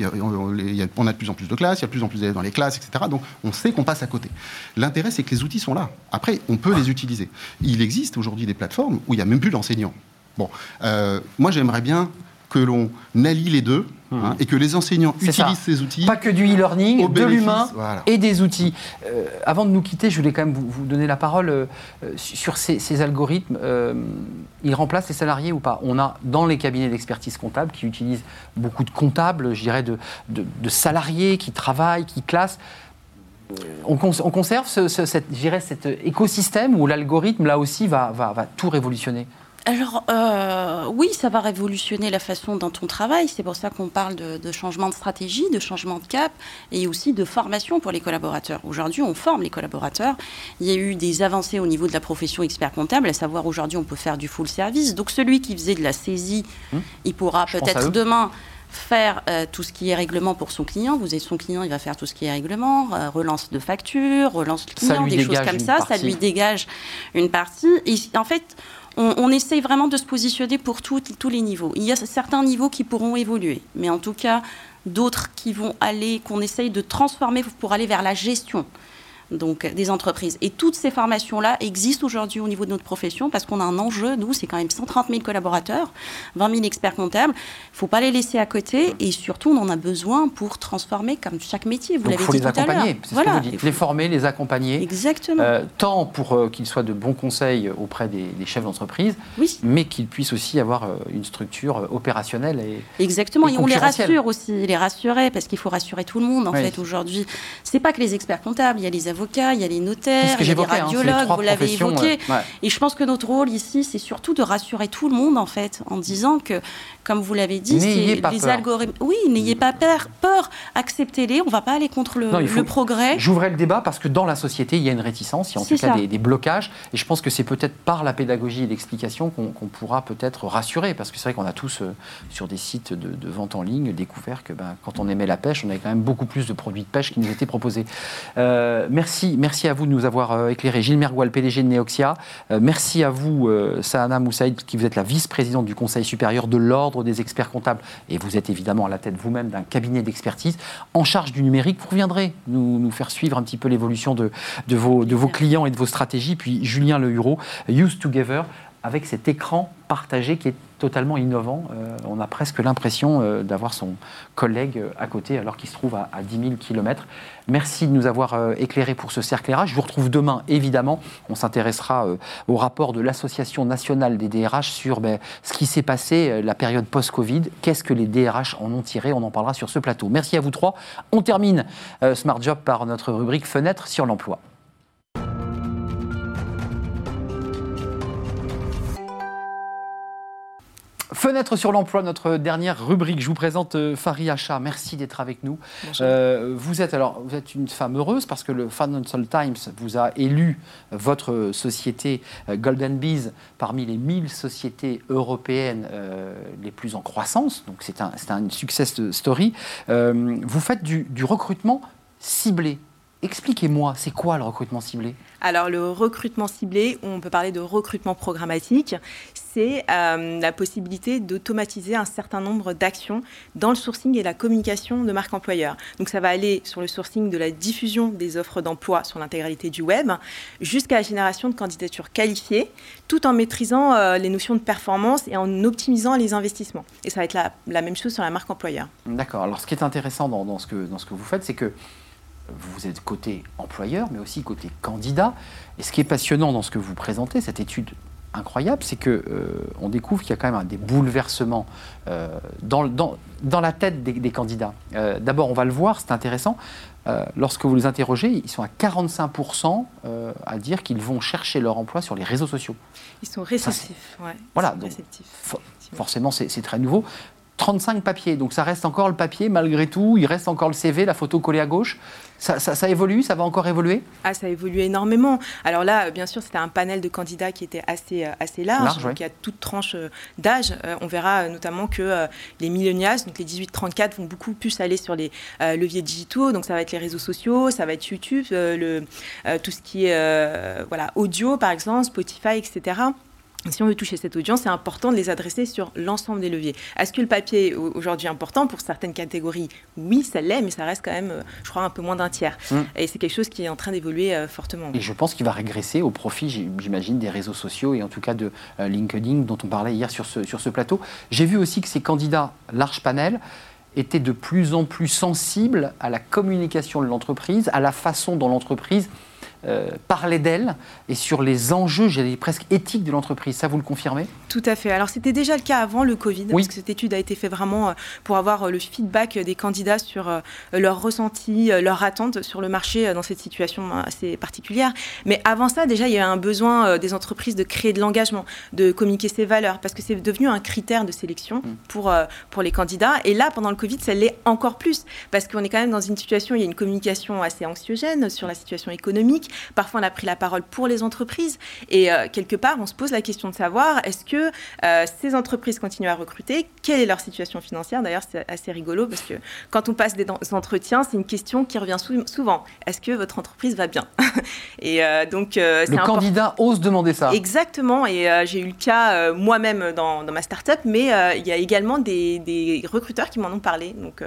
on a de plus en plus de classes, il y a de plus en plus d'élèves dans les classes, etc. Donc, on sait qu'on passe à côté. L'intérêt, c'est que les outils sont là. Après, on peut les utiliser. Il existe aujourd'hui des plateformes où il n'y a même plus d'enseignants. Bon, euh, moi, j'aimerais bien que l'on allie les deux hein, et que les enseignants ça. utilisent ces outils. Pas que du e-learning, de l'humain voilà. et des outils. Euh, avant de nous quitter, je voulais quand même vous, vous donner la parole euh, sur ces, ces algorithmes. Euh, ils remplacent les salariés ou pas? On a dans les cabinets d'expertise comptable qui utilisent beaucoup de comptables, je dirais de, de- de salariés qui travaillent, qui classent. On, cons- on conserve ce, ce- cette, écosystème où l'algorithme, là aussi, va, va- va tout révolutionner? Alors, euh, oui, ça va révolutionner la façon dont on travaille. C'est pour ça qu'on parle de, de changement de stratégie, de changement de cap et aussi de formation pour les collaborateurs. Aujourd'hui, on forme les collaborateurs. Il y a eu des avancées au niveau de la profession expert comptable, à savoir aujourd'hui, on peut faire du full service. Donc, celui qui faisait de la saisie, il pourra peut-être demain faire euh, tout ce qui est règlement pour son client. Vous êtes son client, il va faire tout ce qui est règlement, euh, relance de facture, relance client, des choses comme ça. Ça lui dégage une partie. Et en fait, on, essaye vraiment de se positionner pour tous les niveaux. Il y a certains niveaux qui pourront évoluer, mais en tout cas, d'autres qui vont aller, qu'on essaye de transformer pour aller vers la gestion donc des entreprises. Et toutes ces formations-là existent aujourd'hui au niveau de notre profession parce qu'on a un enjeu, nous, c'est quand même 130 000 collaborateurs, 20 000 experts comptables. Il ne faut pas les laisser à côté et surtout, on en a besoin pour transformer comme chaque métier. Vous l'avez dit les tout à l'heure. ce que vous dites. Les former, les accompagner. Exactement. Euh, tant pour euh, qu'ils soient de bons conseils auprès des, des chefs d'entreprise, Oui. mais qu'ils puissent aussi avoir euh, une structure opérationnelle. Et... Exactement, Et et on les rassure aussi, les rassurer, parce qu'il faut rassurer tout le monde en Oui. fait aujourd'hui. C'est pas que les experts comptables, il y a les avocats, il y a les notaires, il y a les hein, les radiologues, vous l'avez évoqué. euh, ouais. Et je pense que notre rôle ici, c'est surtout de rassurer tout le monde en fait, en disant que, comme vous l'avez dit, c'est pas les peur. algorithmes. Oui, n'ayez pas peur, peur, acceptez-les. On va pas aller contre le, Non, il faut- le progrès. J'ouvrais le débat parce que dans la société, il y a une réticence, il y a en tout cas des, des blocages. Et je pense que c'est peut-être par la pédagogie et l'explication qu'on pourra peut-être rassurer. Parce que c'est vrai qu'on a tous, euh, sur des sites de, de vente en ligne, découvert que ben, quand on aimait la pêche, on avait quand même beaucoup plus de produits de pêche qui nous étaient proposés. Euh, merci, merci à vous de nous avoir euh, éclairé. Gilles Mergoil, PDG de Neoxia. Euh, merci à vous, Sahana Moussaïd, qui vous êtes la vice-présidente du Conseil supérieur de l'Ordre des experts comptables. Et vous êtes évidemment à la tête vous-même d'un cabinet d'expertise en charge du numérique. Vous reviendrez nous, nous faire suivre un petit peu l'évolution de, de, vos, de vos clients et de vos stratégies. Puis Julien Le Huro, Use Together, avec cet écran partagé qui est totalement innovant. Euh, on a presque l'impression euh, d'avoir son collègue euh, à côté alors qu'il se trouve à, à 10 000 km. Merci de nous avoir euh, éclairés pour ce cercle RH. Je vous retrouve demain, évidemment. On s'intéressera au rapport de l'Association nationale des DRH sur ben, ce qui s'est passé, la période post-Covid. Qu'est-ce que les DRH en ont tiré? On en parlera sur ce plateau. Merci à vous trois. On termine Smart Job par notre rubrique Fenêtre sur l'emploi. Fenêtre sur l'emploi, notre dernière rubrique. Je vous présente euh, Farid Acha. Merci d'être avec nous. Euh, vous êtes alors, vous êtes une femme heureuse parce que le Financial Times vous a élu votre société euh, Golden Bees parmi les 1000 sociétés européennes euh, les plus en croissance. Donc c'est un, c'est un success story. Euh, vous faites du, du recrutement ciblé. Expliquez-moi, c'est quoi le recrutement ciblé? Alors, le recrutement ciblé, on peut parler de recrutement programmatique, c'est euh, la possibilité d'automatiser un certain nombre d'actions dans le sourcing et la communication de marque employeur. Donc, ça va aller sur le sourcing de la diffusion des offres d'emploi sur l'intégralité du web, jusqu'à la génération de candidatures qualifiées, tout en maîtrisant euh, les notions de performance et en optimisant les investissements. Et ça va être la, la même chose sur la marque employeur. D'accord. Alors, ce qui est intéressant dans, dans ce, que, dans ce que vous faites, c'est que vous êtes côté employeur, mais aussi côté candidat. Et ce qui est passionnant dans ce que vous présentez, cette étude incroyable, c'est que euh, on découvre qu'il y a quand même des bouleversements euh, dans, le- dans, dans la tête des, des candidats. Euh, D'abord, on va le voir, c'est intéressant. Lorsque vous les interrogez, ils sont à 45% euh, à dire qu'ils vont chercher leur emploi sur les réseaux sociaux. Ils sont réceptifs. ouais, ils Voilà, sont donc, réceptifs, for- effectivement. forcément, c'est très nouveau. 35 papiers, donc ça reste encore le papier malgré tout, il reste encore le CV, la photo collée à gauche. Ça, ça- ça évolue, ça va encore évoluer? Ah, ça évolue énormément. Alors là, euh, bien sûr, c'était un panel de candidats qui était assez, euh, assez large. Large, donc ouais. il y a toute tranche euh, d'âge. On verra notamment que les millennials, donc les 18-34, vont beaucoup plus aller sur les leviers digitaux. Donc ça va être les réseaux sociaux, ça va être YouTube, le, tout ce qui est voilà, audio, par exemple, Spotify, etc. si on veut toucher cette audience, c'est important de les adresser sur l'ensemble des leviers. Est-ce que le papier est aujourd'hui important pour certaines catégories Oui, ça l'est, mais ça reste quand même, euh, je crois, un peu moins d'un tiers. Mmh. Et c'est quelque chose qui est en train d'évoluer euh, fortement. Et je pense qu'il va régresser au profit, j'imagine, des réseaux sociaux et en tout cas de euh, LinkedIn, dont on parlait hier sur ce, sur ce plateau. J'ai vu aussi que ces candidats large panel étaient de plus en plus sensibles à la communication de l'entreprise, à la façon dont l'entreprise euh, parler d'elle et sur les enjeux, j'ai presque éthiques de l'entreprise. Ça, vous le confirmez? Tout à fait. Alors, c'était déjà le cas avant le Covid, parce que cette étude a été faite vraiment euh, pour avoir euh, le feedback des candidats sur leurs ressentis, leurs attentes sur le marché dans cette situation assez particulière. Mais avant ça, déjà, il y a un besoin des entreprises de créer de l'engagement, de communiquer ses valeurs, parce que c'est devenu un critère de sélection mm. pour, pour les candidats. Et là, pendant le Covid, ça l'est encore plus, parce qu'on est quand même dans une situation où il y a une communication assez anxiogène sur la situation économique Parfois, on a pris la parole pour les entreprises. Et euh, quelque part, on se pose la question de savoir est-ce que euh, ces entreprises continuent à recruter? Quelle est leur situation financière? D'ailleurs, c'est assez rigolo parce que quand on passe des, entretiens, c'est une question qui revient souvent. Est-ce que votre entreprise va bien? Et euh, donc, le candidat ose demander ça. Exactement. Et j'ai eu le cas moi-même dans, ma start-up, mais il y a également des, des recruteurs qui m'en ont parlé. Donc,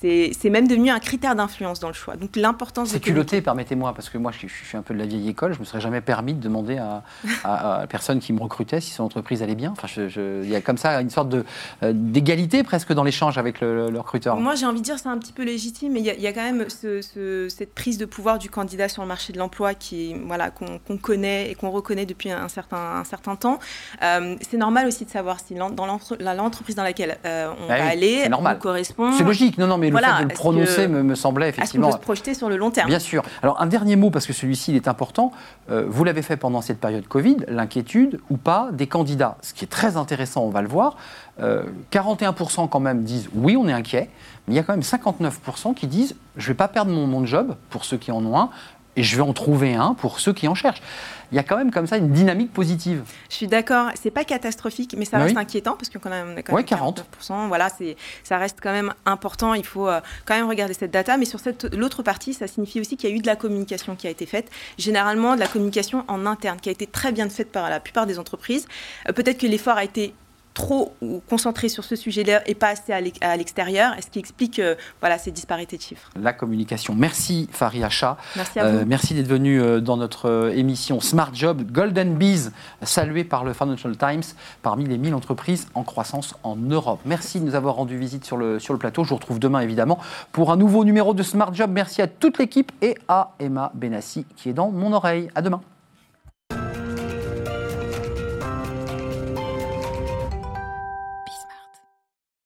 c'est même devenu un critère d'influence dans le choix. Donc, l'importance. C'est culotté, permettez-moi, parce que moi, je suis je suis un peu de la vieille école, je ne me serais jamais permis de demander à, la personne qui me recrutait si son entreprise allait bien. Enfin, il y a comme ça une sorte euh, d'égalité presque dans l'échange avec le, recruteur. Moi, j'ai envie de dire c'est un petit peu légitime, mais il y, a quand même cette prise de pouvoir du candidat sur le marché de l'emploi qui, voilà, qu'on connaît et qu'on reconnaît depuis un certain, un certain temps. Euh, c'est normal aussi de savoir si dans l'entreprise dans laquelle euh, on bah va aller normal. correspond. C'est logique, non, non, mais le fait de le prononcer me, semblait effectivement. Est-ce qu'on peut se projeter sur le long terme? Bien sûr. Alors un dernier mot parce que celui-ci, est important. Euh, vous l'avez fait pendant cette période Covid, l'inquiétude ou pas des candidats. Ce qui est très intéressant, on va le voir. 41% euh, quand même disent oui, on est inquiet, mais il y a quand même 59% qui disent je ne vais pas perdre mon, mon job, pour ceux qui en ont un, et je vais en trouver un pour ceux qui en cherchent. Il y a quand même comme ça une dynamique positive. Je suis d'accord, c'est pas catastrophique, mais ça reste inquiétant parce qu'on a quand même 40. Voilà, ça reste quand même important. Il faut euh, quand même regarder cette data, mais sur l'autre partie, ça signifie aussi qu'il y a eu de la communication qui a été faite. Généralement, de la communication en interne qui a été très bien faite par la plupart des entreprises. Euh, peut-être que l'effort a été trop concentré sur ce sujet-là et pas assez à l'extérieur, ce qui explique euh, voilà, ces disparités de chiffres. La communication. Merci Farid Acha. Merci à vous. Euh, merci d'être venu euh, dans notre émission Smart Job Golden Bees, saluée par le Financial Times parmi les 1000 entreprises en croissance en Europe. Merci de nous avoir rendu visite sur le, sur le plateau. Je vous retrouve demain évidemment pour un nouveau numéro de Smart Job. Merci à toute l'équipe et à Emma Benassi qui est dans mon oreille. À demain.